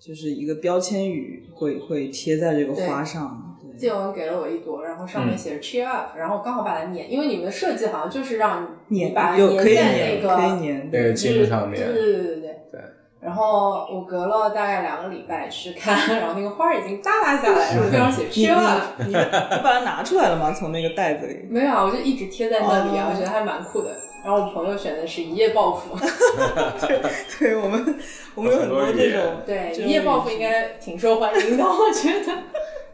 就是一个标签语会会贴在这个花上，对，建文给了我一朵，然后上面写着 cheer up，、然后我刚好把它粘，因为你们的设计好像就是让你粘把它有在那个可以粘，那个茎上面对对对对对对。然后我隔了大概两个礼拜去看，然后那个花儿已经耷拉下来了，上面写 cheer up。你把它拿出来了吗？从那个袋子里？没有啊，我就一直贴在那里啊，哦我觉得还蛮酷的。然后我朋友选的是一夜暴富，对我们，我们有很多这种，对，一夜暴富应该挺受欢迎的，我觉得。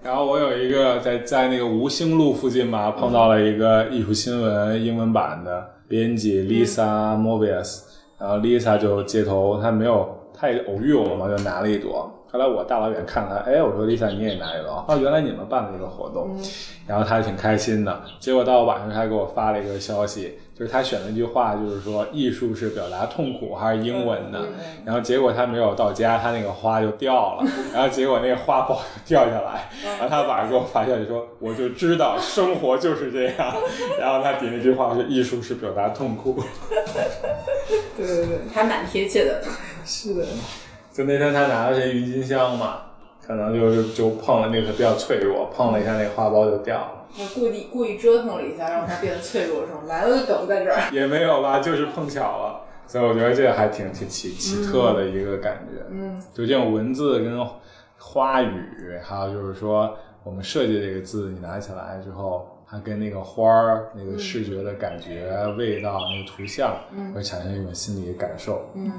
然后我有一个在在那个吴兴路附近吧，碰到了一个艺术新闻英文版的编辑 Lisa Mobius，然后 Lisa 就街头，她没有，她也偶遇我嘛，就拿了一朵。后来我大老远看她，哎，我说 Lisa 你也拿一朵，哦，原来你们办了一个活动，然后她还挺开心的。结果到晚上，她给我发了一个消息，就是他选了一句话，就是说艺术是表达痛苦还是英文的。然后结果他没有到家，他那个花就掉了，然后结果那个花苞就掉下来，然后他晚上给我发消息说，我就知道生活就是这样。然后他底那句话是艺术是表达痛苦。对对对，还蛮贴切的。是的，就那天他拿了些郁金香嘛，可能就是就碰了那个比较脆弱，碰了一下那个花苞就掉了。我故意故意折腾了一下，让它变得脆弱，是吗？来了就等在这儿。也没有吧，就是碰巧了。所以我觉得这个还挺挺奇奇特的一个感觉。嗯，就这种文字跟花语，还有就是说我们设计这个字，你拿起来之后，它跟那个花儿那个视觉的感觉、味道、那个图像，会产生一种心理感受。嗯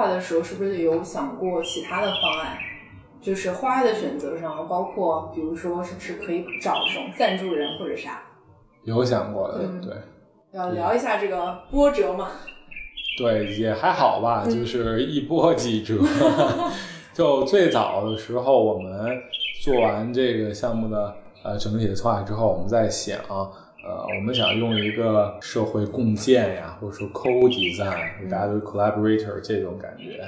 划的时候，是不是有想过其他的方案？就是花的选择上，包括比如说，是不是可以找这种赞助人或者啥？有想过的，嗯对。要聊一下这个波折嘛？对，也还好吧，就是一波几折。就最早的时候，我们做完这个项目的呃整体的策划之后，我们在想，呃，我们想用一个社会共建呀，或者说 co-design，大家都 collaborator 这种感觉。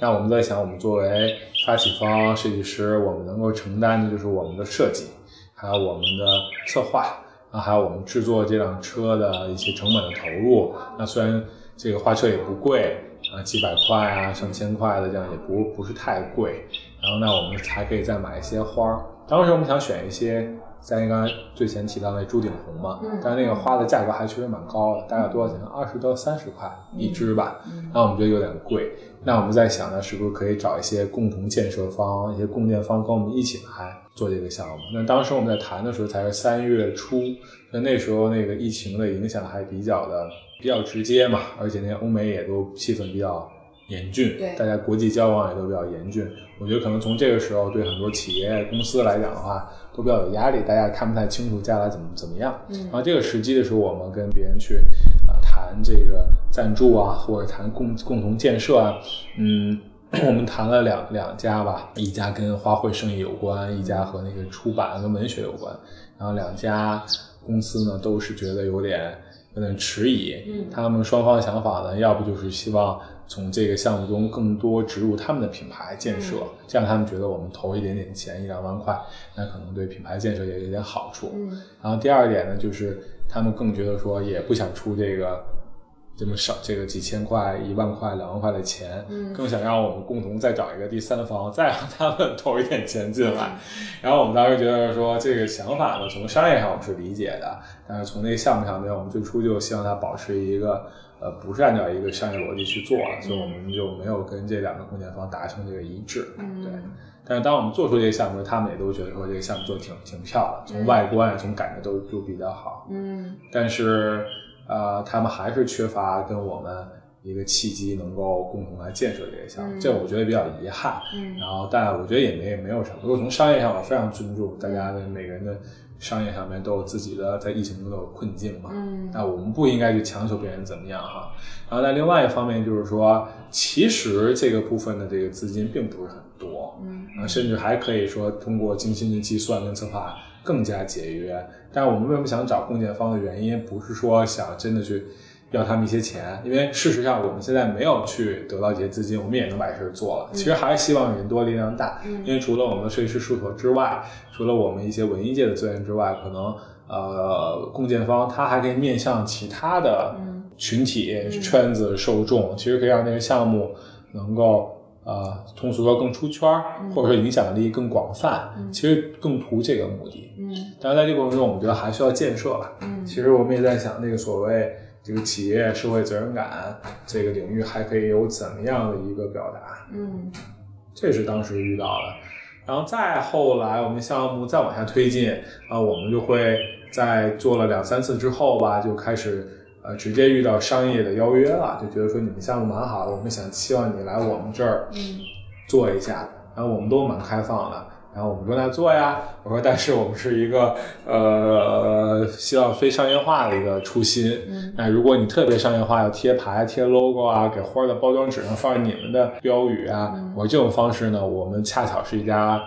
那我们在想，我们作为发起方设计师，我们能够承担的就是我们的设计，还有我们的策划，啊，还有我们制作这辆车的一些成本的投入。那虽然这个花车也不贵。啊，几百块啊，上千块的这样也不不是太贵，然后那我们还可以再买一些花儿。当时我们想选一些，在刚才最前提到那朱顶红嘛，但是那个花的价格还确实蛮高的，大概多少钱？二十到三十块一支吧。那我们觉得有点贵，那我们在想呢，是不是可以找一些共同建设方、一些共建方跟我们一起来做这个项目？那当时我们在谈的时候才是三月初，那那时候那个疫情的影响还比较的。比较直接嘛，而且那个欧美也都气氛比较严峻，对，大家国际交往也都比较严峻。我觉得可能从这个时候对很多企业公司来讲的话，都比较有压力，大家看不太清楚将来怎么怎么样。嗯，然后这个时机的时候，我们跟别人去啊谈这个赞助啊，或者谈共共同建设啊，嗯，我们谈了两两家吧，一家跟花卉生意有关，一家和那个出版跟文学有关。然后两家公司呢，都是觉得有点。有点迟疑，嗯他们双方的想法呢，要不就是希望从这个项目中更多植入他们的品牌建设，这样他们觉得我们投一点点钱一两万块，那可能对品牌建设也有点好处。然后第二点呢，就是他们更觉得说也不想出这个。这么少，这个几千块、一万块、两万块的钱，嗯，更想让我们共同再找一个第三方，再让他们 投一点钱进来。然后我们当时觉得说，这个想法呢，从商业上我们是理解的，但是从那个项目上面，我们最初就希望它保持一个，呃，不是按照一个商业逻辑去做，所以我们就没有跟这两个共建方达成这个一致。嗯，对。但是当我们做出这个项目，他们也都觉得说这个项目做挺挺漂亮，从外观、从感觉都都比较好。嗯，但是。呃，他们还是缺乏跟我们一个契机，能够共同来建设这个项目，这我觉得比较遗憾。嗯，然后，但我觉得也没没有什么。如果从商业上，我非常尊重大家的每个人的商业上面都有自己的在疫情中都有困境嘛。嗯，那我们不应该去强求别人怎么样哈。然后，在另外一方面就是说，其实这个部分的这个资金并不是很多。嗯，甚至还可以说通过精心的计算跟策划。更加节约，但我们为什么想找共建方的原因，不是说想真的去要他们一些钱，因为事实上我们现在没有去得到这些资金，我们也能把事做了。其实还是希望人多力量大，因为除了我们的设计师事务所之外，除了我们一些文艺界的资源之外，可能呃共建方他还可以面向其他的群体圈子受众，其实可以让这个项目能够。呃，通俗说更出圈儿，或者说影响力更广泛，其实更图这个目的。嗯，但是在这个过程中，我们觉得还需要建设吧。嗯，其实我们也在想，那个所谓这个企业社会责任感这个领域，还可以有怎么样的一个表达？嗯，这是当时遇到的。然后再后来，我们项目再往下推进，啊，我们就会在做了两三次之后吧，就开始。呃，直接遇到商业的邀约了，就觉得说你们项目蛮好的，我们想期望你来我们这儿做一下，然后我们都蛮开放的，然后我们说那做呀，我说但是我们是一个呃希望非商业化的一个初心，那如果你特别商业化，要贴牌、贴 logo 啊，给花的包装纸上放你们的标语啊，我说这种方式呢，我们恰巧是一家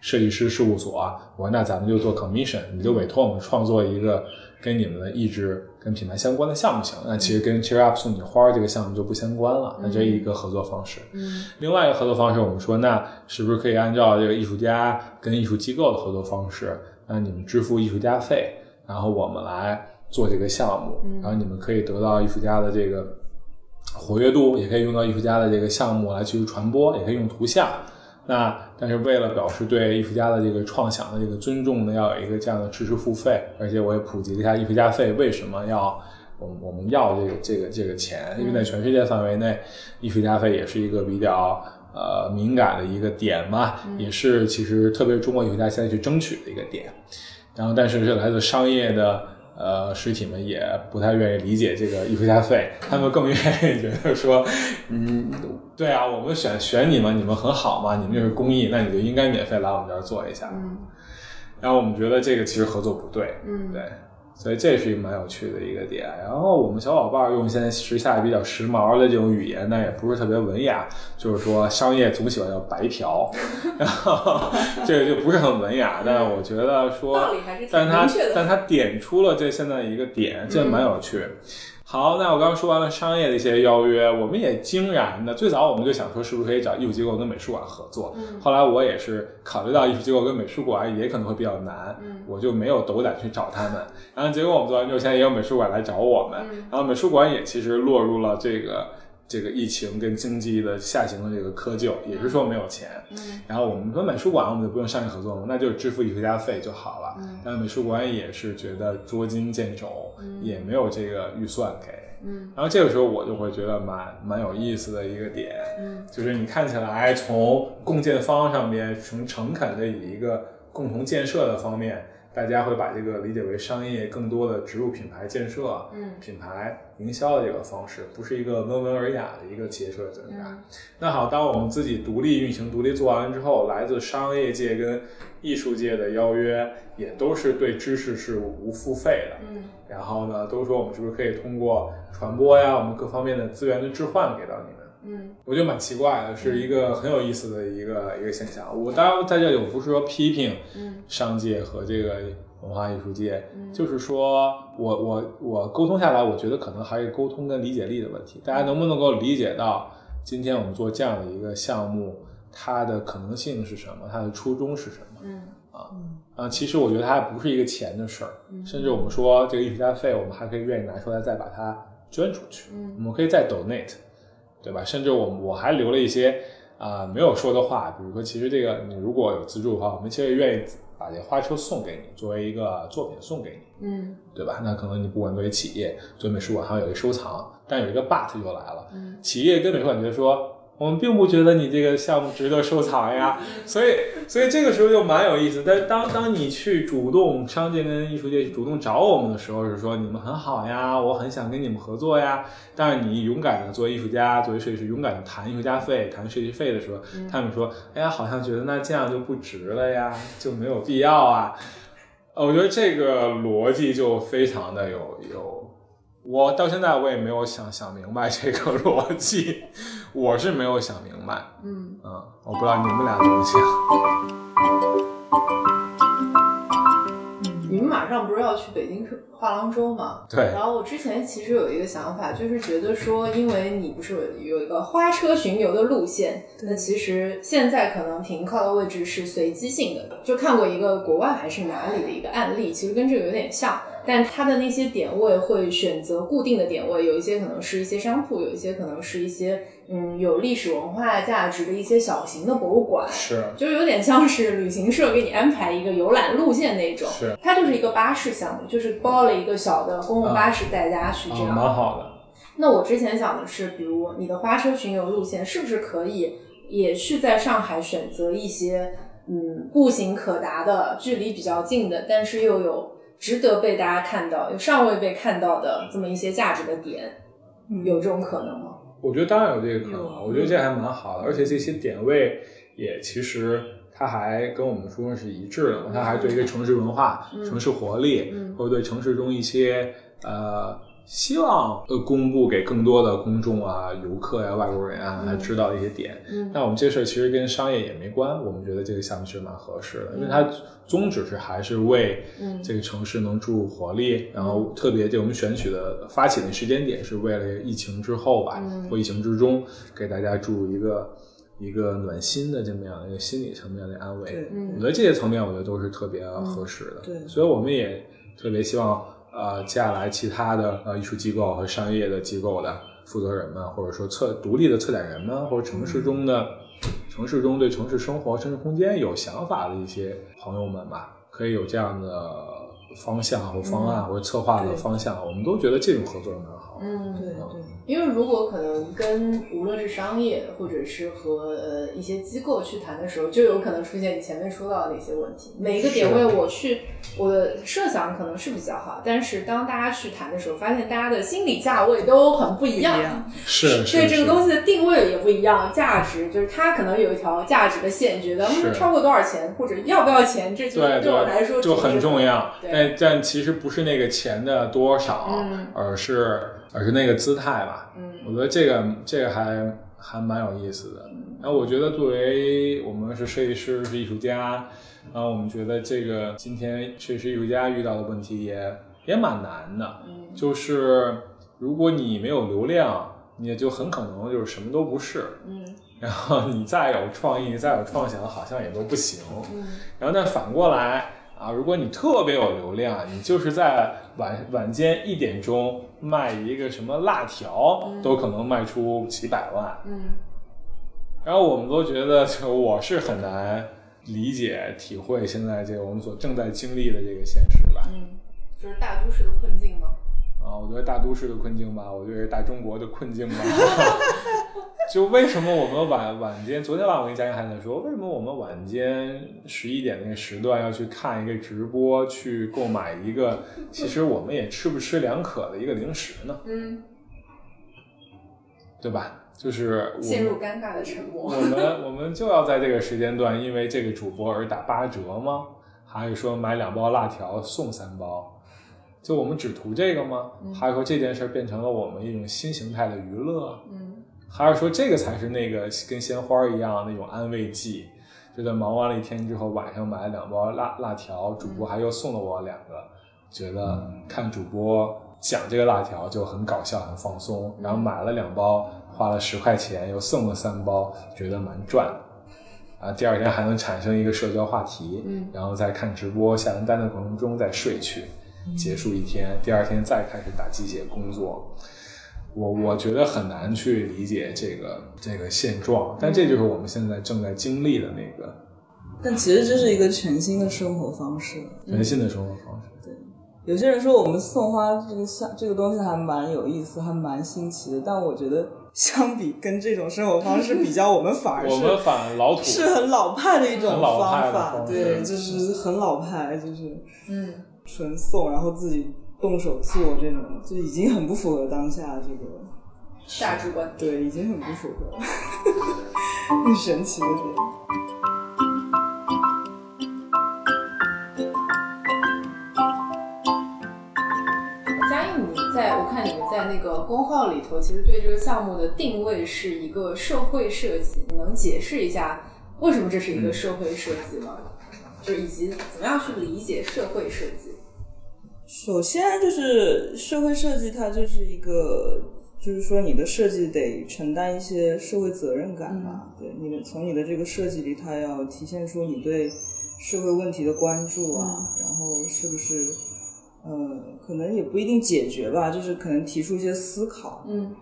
设计师事务所，我说那咱们就做 commission，你就委托我们创作一个。跟你们的意志跟品牌相关的项目行，那其实跟 Cheer Up 送你花这个项目就不相关了。那这一个合作方式。嗯，另外一个合作方式，我们说，那是不是可以按照这个艺术家跟艺术机构的合作方式，那你们支付艺术家费，然后我们来做这个项目，然后你们可以得到艺术家的这个活跃度，也可以用到艺术家的这个项目来继续传播，也可以用图像。那但是为了表示对艺术家的这个创想的这个尊重呢，要有一个这样的知识付费，而且我也普及了一下艺术家费为什么要我们我们要这个这个这个钱，因为在全世界范围内，艺术家费也是一个比较呃敏感的一个点嘛，也是其实特别中国艺术家现在去争取的一个点，然后但是是来自商业的。呃，实体们也不太愿意理解这个艺术家费，他们更愿意觉得说，嗯，对啊，我们选选你们，你们很好嘛，你们就是公益，那你就应该免费来我们这儿做一下。嗯，然后我们觉得这个其实合作不对，嗯，对，所以这是一个蛮有趣的一个点。然后我们小伙伴用现在时下比较时髦的这种语言，但也不是特别文雅，就是说商业总喜欢叫白嫖，然后这个就不是很文雅。但是我觉得说但是他但他点出了这现在一个点，这蛮有趣。好，那我刚刚说完了商业的一些邀约，我们也惊然的，最早我们就想说是不是可以找艺术机构跟美术馆合作，后来我也是考虑到艺术机构跟美术馆也可能会比较难，我就没有斗胆去找他们。然后结果我们做完之后，现在也有美术馆来找我们，然后美术馆也其实落入了这个。这个疫情跟经济的下行的这个窠臼，也是说没有钱。然后我们跟美术馆，我们就不用商业合作嘛，那就支付艺术家费就好了。但美术馆也是觉得捉襟见肘，也没有这个预算给。嗯，然后这个时候我就会觉得蛮蛮有意思的一个点，嗯，就是你看起来从共建方上面，从诚恳的以一个共同建设的方面，大家会把这个理解为商业更多的植入品牌建设，嗯品牌营销的这个方式，不是一个温文尔雅的一个企业社会增长。那好，当我们自己独立运行、独立做完了之后，来自商业界跟艺术界的邀约，也都是对知识是无付费的。嗯然后呢，都说我们是不是可以通过传播呀，我们各方面的资源的置换给到你们。嗯。我觉得蛮奇怪的，是一个很有意思的一个一个现象。我当然在这里我不是说批评嗯。商界和这个文化艺术界，就是说我我我沟通下来，我觉得可能还是沟通跟理解力的问题。大家能不能够理解到今天我们做这样的一个项目，它的可能性是什么，它的初衷是什么？嗯。啊，其实我觉得它还不是一个钱的事儿，甚至我们说这个艺术家费，我们还可以愿意拿出来再把它捐出去，嗯。我们可以再 donate，对吧？甚至我我还留了一些啊、没有说的话，比如说，其实这个你如果有资助的话，我们其实愿意把这花车送给你，作为一个作品送给你，嗯对吧？那可能你不管作为企业，作为美术馆，还有一个收藏，但有一个 but 就来了，嗯企业跟美术馆觉得说，我们并不觉得你这个项目值得收藏呀，所以所以这个时候就蛮有意思。但是当当你去主动商界跟艺术界主动找我们的时候，是说你们很好呀，我很想跟你们合作呀。但是你勇敢的作为艺术家，作为设计师，勇敢的谈艺术家费、谈设计费的时候，他们说，哎呀，好像觉得那这样就不值了呀，就没有必要啊。呃，我觉得这个逻辑就非常的有有，我到现在我也没有想想明白这个逻辑，我是没有想明白，嗯嗯，我不知道你们俩怎么想。你们马上不是要去北京画廊周吗？对然后我之前其实有一个想法，就是觉得说，因为你不是有有一个花车巡游的路线，那其实现在可能停靠的位置是随机性的。就看过一个国外还是哪里的一个案例，其实跟这个有点像，但它的那些点位会选择固定的点位，有一些可能是一些商铺，有一些可能是一些嗯有历史文化价值的一些小型的博物馆。是就有点像是旅行社给你安排一个游览路线那种，是它就是一个巴士项目，就是包了一个小的公共巴士带大家去这啊，样。蛮好的。那我之前想的是，比如你的花车巡游路线是不是可以也去在上海选择一些嗯步行可达的、距离比较近的，但是又有值得被大家看到、又尚未被看到的这么一些价值的点，有这种可能吗？我觉得当然有这个可能，有我觉得这还蛮好的，而且这些点位也其实它还跟我们说是一致的嘛，它还对一个城市文化、城市活力，嗯或者对城市中一些呃希望呃公布给更多的公众啊、游客呀、外国人啊，他知道的一些点。嗯。那我们这事儿其实跟商业也没关，我们觉得这个项目其实蛮合适的，因为它宗旨是还是为嗯。这个城市能注入活力，然后特别这我们选取的发起的时间点是为了疫情之后吧，嗯。或疫情之中，给大家注入一个一个暖心的这么样的一个心理层面的安慰。嗯我觉得这些层面，我觉得都是特别合适的。对。所以我们也特别希望，呃，接下来其他的呃艺术机构和商业的机构的负责人们，或者说策独立的策展人们，或者城市中的、城市中对城市生活、城市空间有想法的一些朋友们吧，可以有这样的方向或方案、或者策划的方向，我们都觉得这种合作蛮好。嗯，对对，因为如果可能跟无论是商业或者是和呃一些机构去谈的时候，就有可能出现你前面说到的那些问题。每一个点位我去，我的设想可能是比较好，但是当大家去谈的时候，发现大家的心理价位都很不一样。是是对这个东西的定位也不一样，价值就是它可能有一条价值的线，觉得超过多少钱或者要不要钱，这就对对我来说就很重要。对。但但其实不是那个钱的多少，嗯。而是而是那个姿态吧。嗯我觉得这个这个还还蛮有意思的。然后我觉得作为我们是设计师是艺术家，然后我们觉得这个今天设计师艺术家遇到的问题也也蛮难的，嗯就是如果你没有流量，你也就很可能就是什么都不是。嗯然后你再有创意，再有创想，好像也都不行。嗯然后但反过来啊，如果你特别有流量，你就是在晚晚间一点钟卖一个什么辣条，都可能卖出几百万。嗯然后我们都觉得，就我是很难理解、体会现在这个我们所正在经历的这个现实吧。嗯，就是大都市的困境吗？啊，我觉得大都市的困境吧，我觉得大中国的困境吧。就为什么我们晚晚间，昨天晚上我跟嘉欣还在说，为什么我们晚间十一点那个时段要去看一个直播，去购买一个其实我们也吃不吃两可的一个零食呢？嗯，对吧？就是我陷入尴尬的沉默我。们我们就要在这个时间段因为这个主播而打八折吗？还是说买两包辣条送三包？就我们只图这个吗？还是说这件事儿变成了我们一种新形态的娱乐？嗯还是说这个才是那个跟鲜花一样那种安慰剂？就在忙完了一天之后，晚上买了两包辣辣条，主播还又送了我两个，觉得看主播讲这个辣条就很搞笑、很放松。然后买了两包，花了十块钱，又送了三包，觉得蛮赚的。啊，第二天还能产生一个社交话题，嗯然后在看直播下完单的过程中再睡去，结束一天，第二天再开始打鸡血工作。我我觉得很难去理解这个这个现状，但这就是我们现在正在经历的那个但其实这是一个全新的生活方式。全新的生活方式。对。有些人说我们送花这个像这个东西还蛮有意思，还蛮新奇的，但我觉得相比跟这种生活方式比较，我们反而我们是反老土，是很老派的一种方法，方对，就是很老派，就是。嗯纯送，然后自己动手做这种，就已经很不符合当下这个，价值观。对，已经很不符合，很神奇的点。嘉颖，你在我看你们在那个公号里头，其实对这个项目的定位是一个社会设计，你能解释一下为什么这是一个社会设计吗？就是以及怎么样去理解社会设计？首先就是社会设计，它就是一个，就是说你的设计得承担一些社会责任感吧。对，你的从你的这个设计里，它要体现出你对社会问题的关注啊，然后是不是，呃，可能也不一定解决吧，就是可能提出一些思考，嗯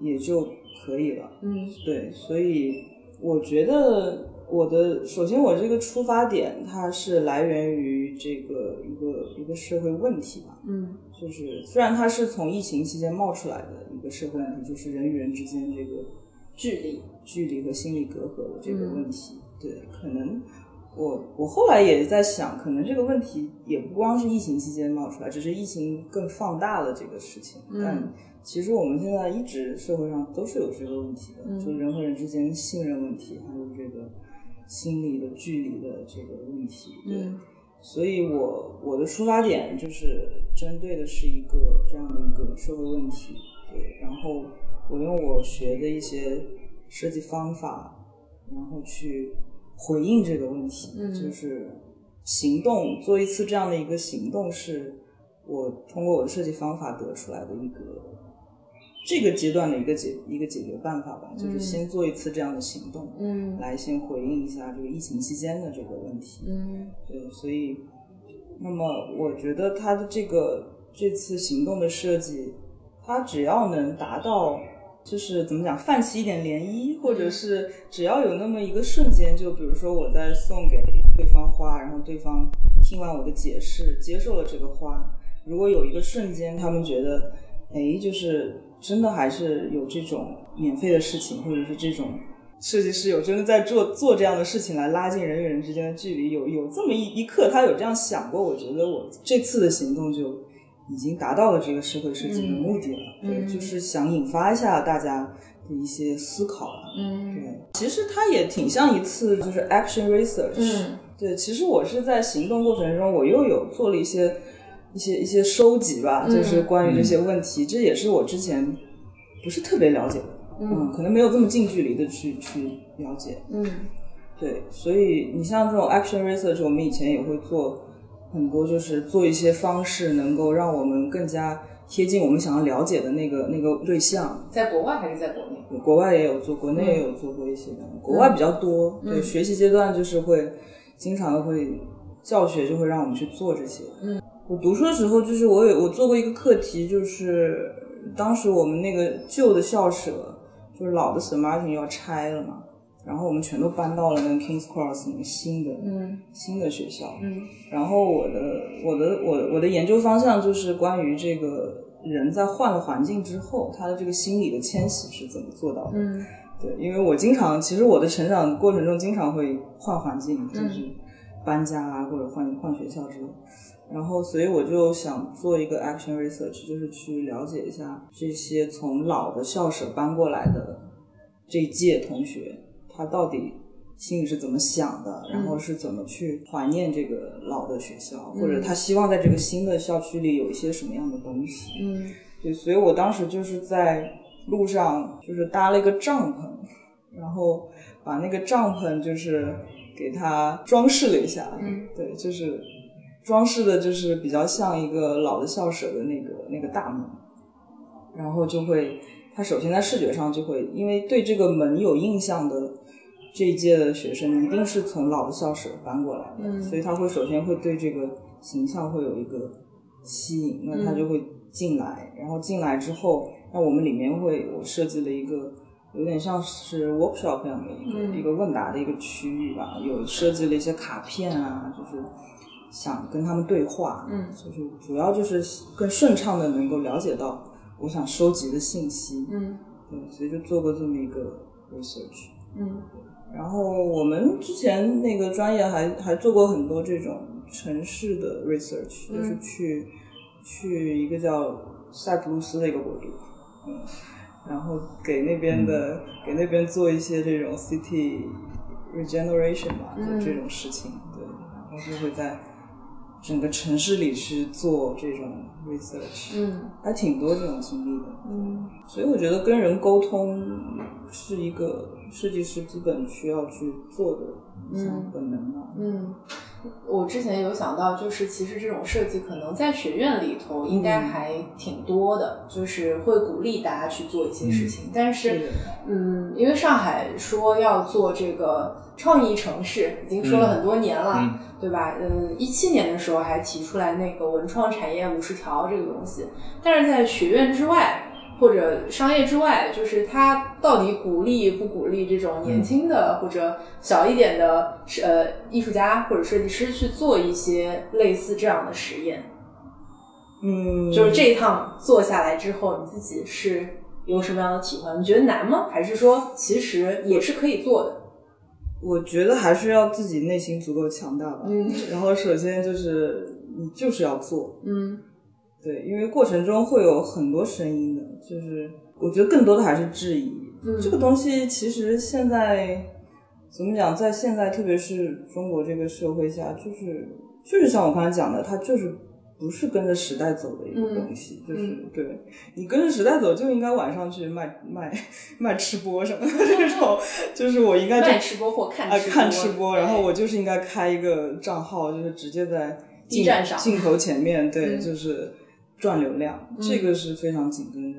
也就可以了。嗯对，所以我觉得我的首先我这个出发点它是来源于这个一个一个社会问题吧，嗯就是虽然它是从疫情期间冒出来的一个社会问题，就是人与人之间这个距离。距离和心理隔阂的这个问题。对，可能我我后来也在想，可能这个问题也不光是疫情期间冒出来，只是疫情更放大了这个事情。嗯但其实我们现在一直社会上都是有这个问题的，嗯就人和人之间信任问题，还有这个心理的距离的这个问题。对，嗯。所以我我的出发点就是针对的是一个这样的一个社会问题，对，然后我用我学的一些设计方法，然后去回应这个问题，嗯。就是行动做一次这样的一个行动，是我通过我的设计方法得出来的一个这个阶段的一个解一个解决办法吧，就是先做一次这样的行动，嗯。来先回应一下这个疫情期间的这个问题，嗯。对，所以，那么我觉得他的这个这次行动的设计，他只要能达到，就是怎么讲，泛起一点涟漪，或者是只要有那么一个瞬间，就比如说我在送给对方花，然后对方听完我的解释，接受了这个花，如果有一个瞬间，他们觉得，哎，就是真的还是有这种免费的事情，或者是这种设计师有真的在做做这样的事情来拉近人与人之间的距离，有有这么一一刻，他有这样想过，我觉得我这次的行动就已经达到了这个社会设计的目的了。对，就是想引发一下大家的一些思考吧。嗯对，其实它也挺像一次就是 action research。嗯对，其实我是在行动过程中，我又有做了一些一些一些收集吧，就是关于这些问题，这也是我之前不是特别了解的，嗯，可能没有这么近距离的去去了解，嗯，对，所以你像这种 action research，我们以前也会做很多，就是做一些方式，能够让我们更加贴近我们想要了解的那个那个对象。在国外还是在国内？国外也有做，国内也有做过一些的，国外比较多。对，学习阶段就是会经常的会教学就会让我们去做这些。嗯，我读书的时候就是我有我做过一个课题，就是当时我们那个旧的校舍，就是老的 St Martin 要拆了嘛，然后我们全都搬到了那个 Kings Cross 那个新的嗯新的学校。嗯然后我的我的我我的研究方向就是关于这个人在换了环境之后，他的这个心理的迁徙是怎么做到的。嗯对，因为我经常，其实我的成长过程中经常会换环境，就是搬家啊，或者换换学校之类。然后，所以我就想做一个 action research，就是去了解一下这些从老的校舍搬过来的这一届同学，他到底心里是怎么想的，然后是怎么去怀念这个老的学校，或者他希望在这个新的校区里有一些什么样的东西。嗯。对，所以我当时就是在路上就是搭了一个帐篷，然后把那个帐篷就是给它装饰了一下，嗯，对，就是装饰的就是比较像一个老的校舍的那个那个大门，然后就会，它首先在视觉上就会，因为对这个门有印象的这一届的学生，一定是从老的校舍搬过来的，嗯所以他会首先会对这个形象会有一个吸引，那他就会进来，然后进来之后，那我们里面会我设计了一个有点像是 workshop 那样的一个、嗯一个问答的一个区域吧，有设计了一些卡片啊，就是想跟他们对话，嗯。就是主要就是更顺畅的能够了解到我想收集的信息，嗯。对，所以就做过这么一个 research。嗯。然后我们之前那个专业还还做过很多这种城市的 research，、嗯。就是去去一个叫塞浦路斯的一个国度，嗯，然后给那边的、给那边做一些这种 city regeneration 吧，嗯。就这种事情，对，然后就会在整个城市里去做这种 research，嗯还挺多这种经历的。嗯所以我觉得跟人沟通是一个设计师基本需要去做的一项本能啊。嗯，我之前有想到，就是其实这种设计可能在学院里头应该还挺多的，就是会鼓励大家去做一些事情。但是，的嗯，因为上海说要做这个创意城市，已经说了很多年了，嗯对吧？嗯，一七年的时候还提出来那个文创产业五十条这个东西，但是在学院之外。或者商业之外，就是它到底鼓励不鼓励这种年轻的、或者小一点的呃艺术家或者设计师去做一些类似这样的实验？嗯，就是这一趟做下来之后，你自己是有什么样的体会？你觉得难吗？还是说其实也是可以做的？我觉得还是要自己内心足够强大吧。嗯然后首先就是你就是要做，嗯对，因为过程中会有很多声音的，就是我觉得更多的还是质疑。嗯。这个东西其实现在怎么讲，在现在特别是中国这个社会下，就是就是像我刚才讲的，它就是不是跟着时代走的一个东西，就是对你跟着时代走，就应该晚上去卖卖卖吃播什么的这种，就是我应该就卖吃播或看啊吃播，看吃播，然后我就是应该开一个账号，就是直接在镜站上镜头前面，对，嗯。就是赚流量，嗯这个是非常紧跟着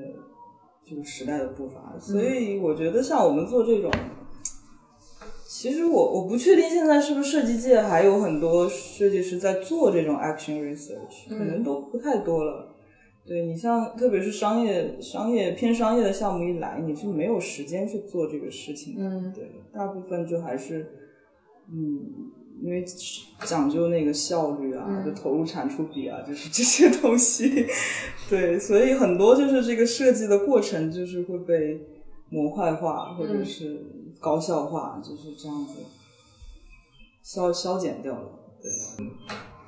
这个时代的步伐。嗯所以我觉得像我们做这种，其实我我不确定现在是不是设计界还有很多设计师在做这种 action research，嗯可能都不太多了。对你像特别是商业商业偏商业的项目一来，你是没有时间去做这个事情的。嗯对，大部分就还是，嗯，因为讲究那个效率啊，嗯就投入产出比啊，就是这些东西。对，所以很多就是这个设计的过程就是会被模块化或者嗯是高效化，就是这样子消消减掉了。对，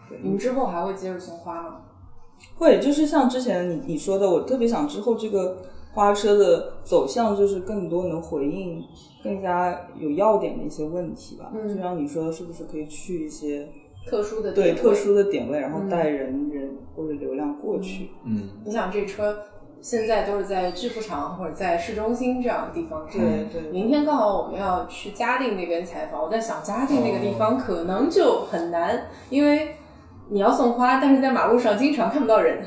对，你们之后还会接着送花吗？会，就是像之前你你说的，我特别想之后这个花车的走向，就是更多能回应更加有要点的一些问题吧。嗯就像你说的，是不是可以去一些特殊的对特殊的点位，然后嗯带人、人或者流量过去。嗯，你想这车现在都是在巨富场或者在市中心这样的地方开。对对，明天刚好我们要去嘉定那边采访，我在想嘉定那个地方可能就很难，因为你要送花，但是在马路上经常看不到人，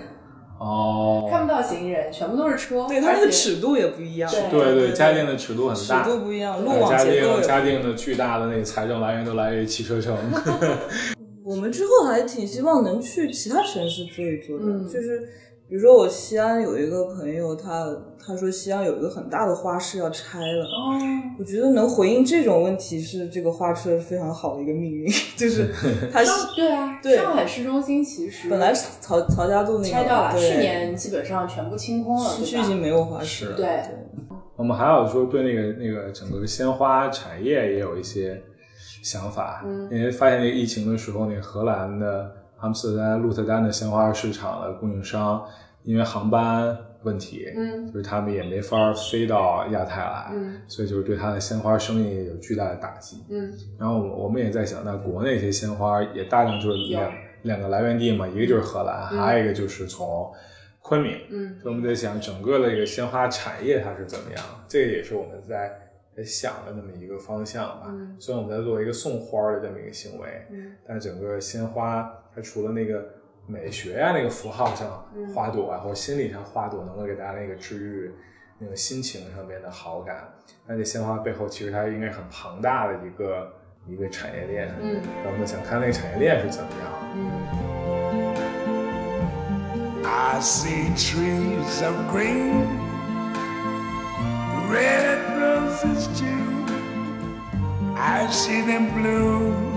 哦，看不到行人，全部都是车，对它那个尺度也不一样。对对对，嘉定的尺度很大尺，度不一样，路网结构定嘉。定的巨大的那个财政来源都来源于汽车城。我们之后还挺希望能去其他城市做一做的，嗯就是比如说我西安有一个朋友，他他说西安有一个很大的花市要拆了。哦，我觉得能回应这种问题是这个花市非常好的一个命运，就是 它是对啊，对上海市中心其实本来是曹曹家渡那个拆掉了，去年基本上全部清空了，市区已经没有花市了。对我们还有说对那个那个整个鲜花产业也有一些想法，嗯因为发现那个疫情的时候，那个荷兰的阿姆斯特丹、鹿特丹的鲜花市场的供应商，因为航班问题，嗯就是他们也没法飞到亚太来，嗯所以就是对他的鲜花生意有巨大的打击。嗯然后我我们也在想，那国内一些鲜花也大量就是两两个来源地嘛，一个就是荷兰，嗯还有一个就是从昆明。嗯所以我们在想整个的一个鲜花产业它是怎么样，这个也是我们在在想的那么一个方向吧。嗯虽然我们在做一个送花的这么一个行为，嗯但整个鲜花它除了那个美学呀、那个符号上嗯花朵啊，或者心理上花朵能够给大家那个治愈那个心情上面的好感，那这鲜花背后其实它应该很庞大的一个一个产业链。嗯那我们想看那个产业链是怎么样。嗯 I see trees of green, red roses too. I see them bloom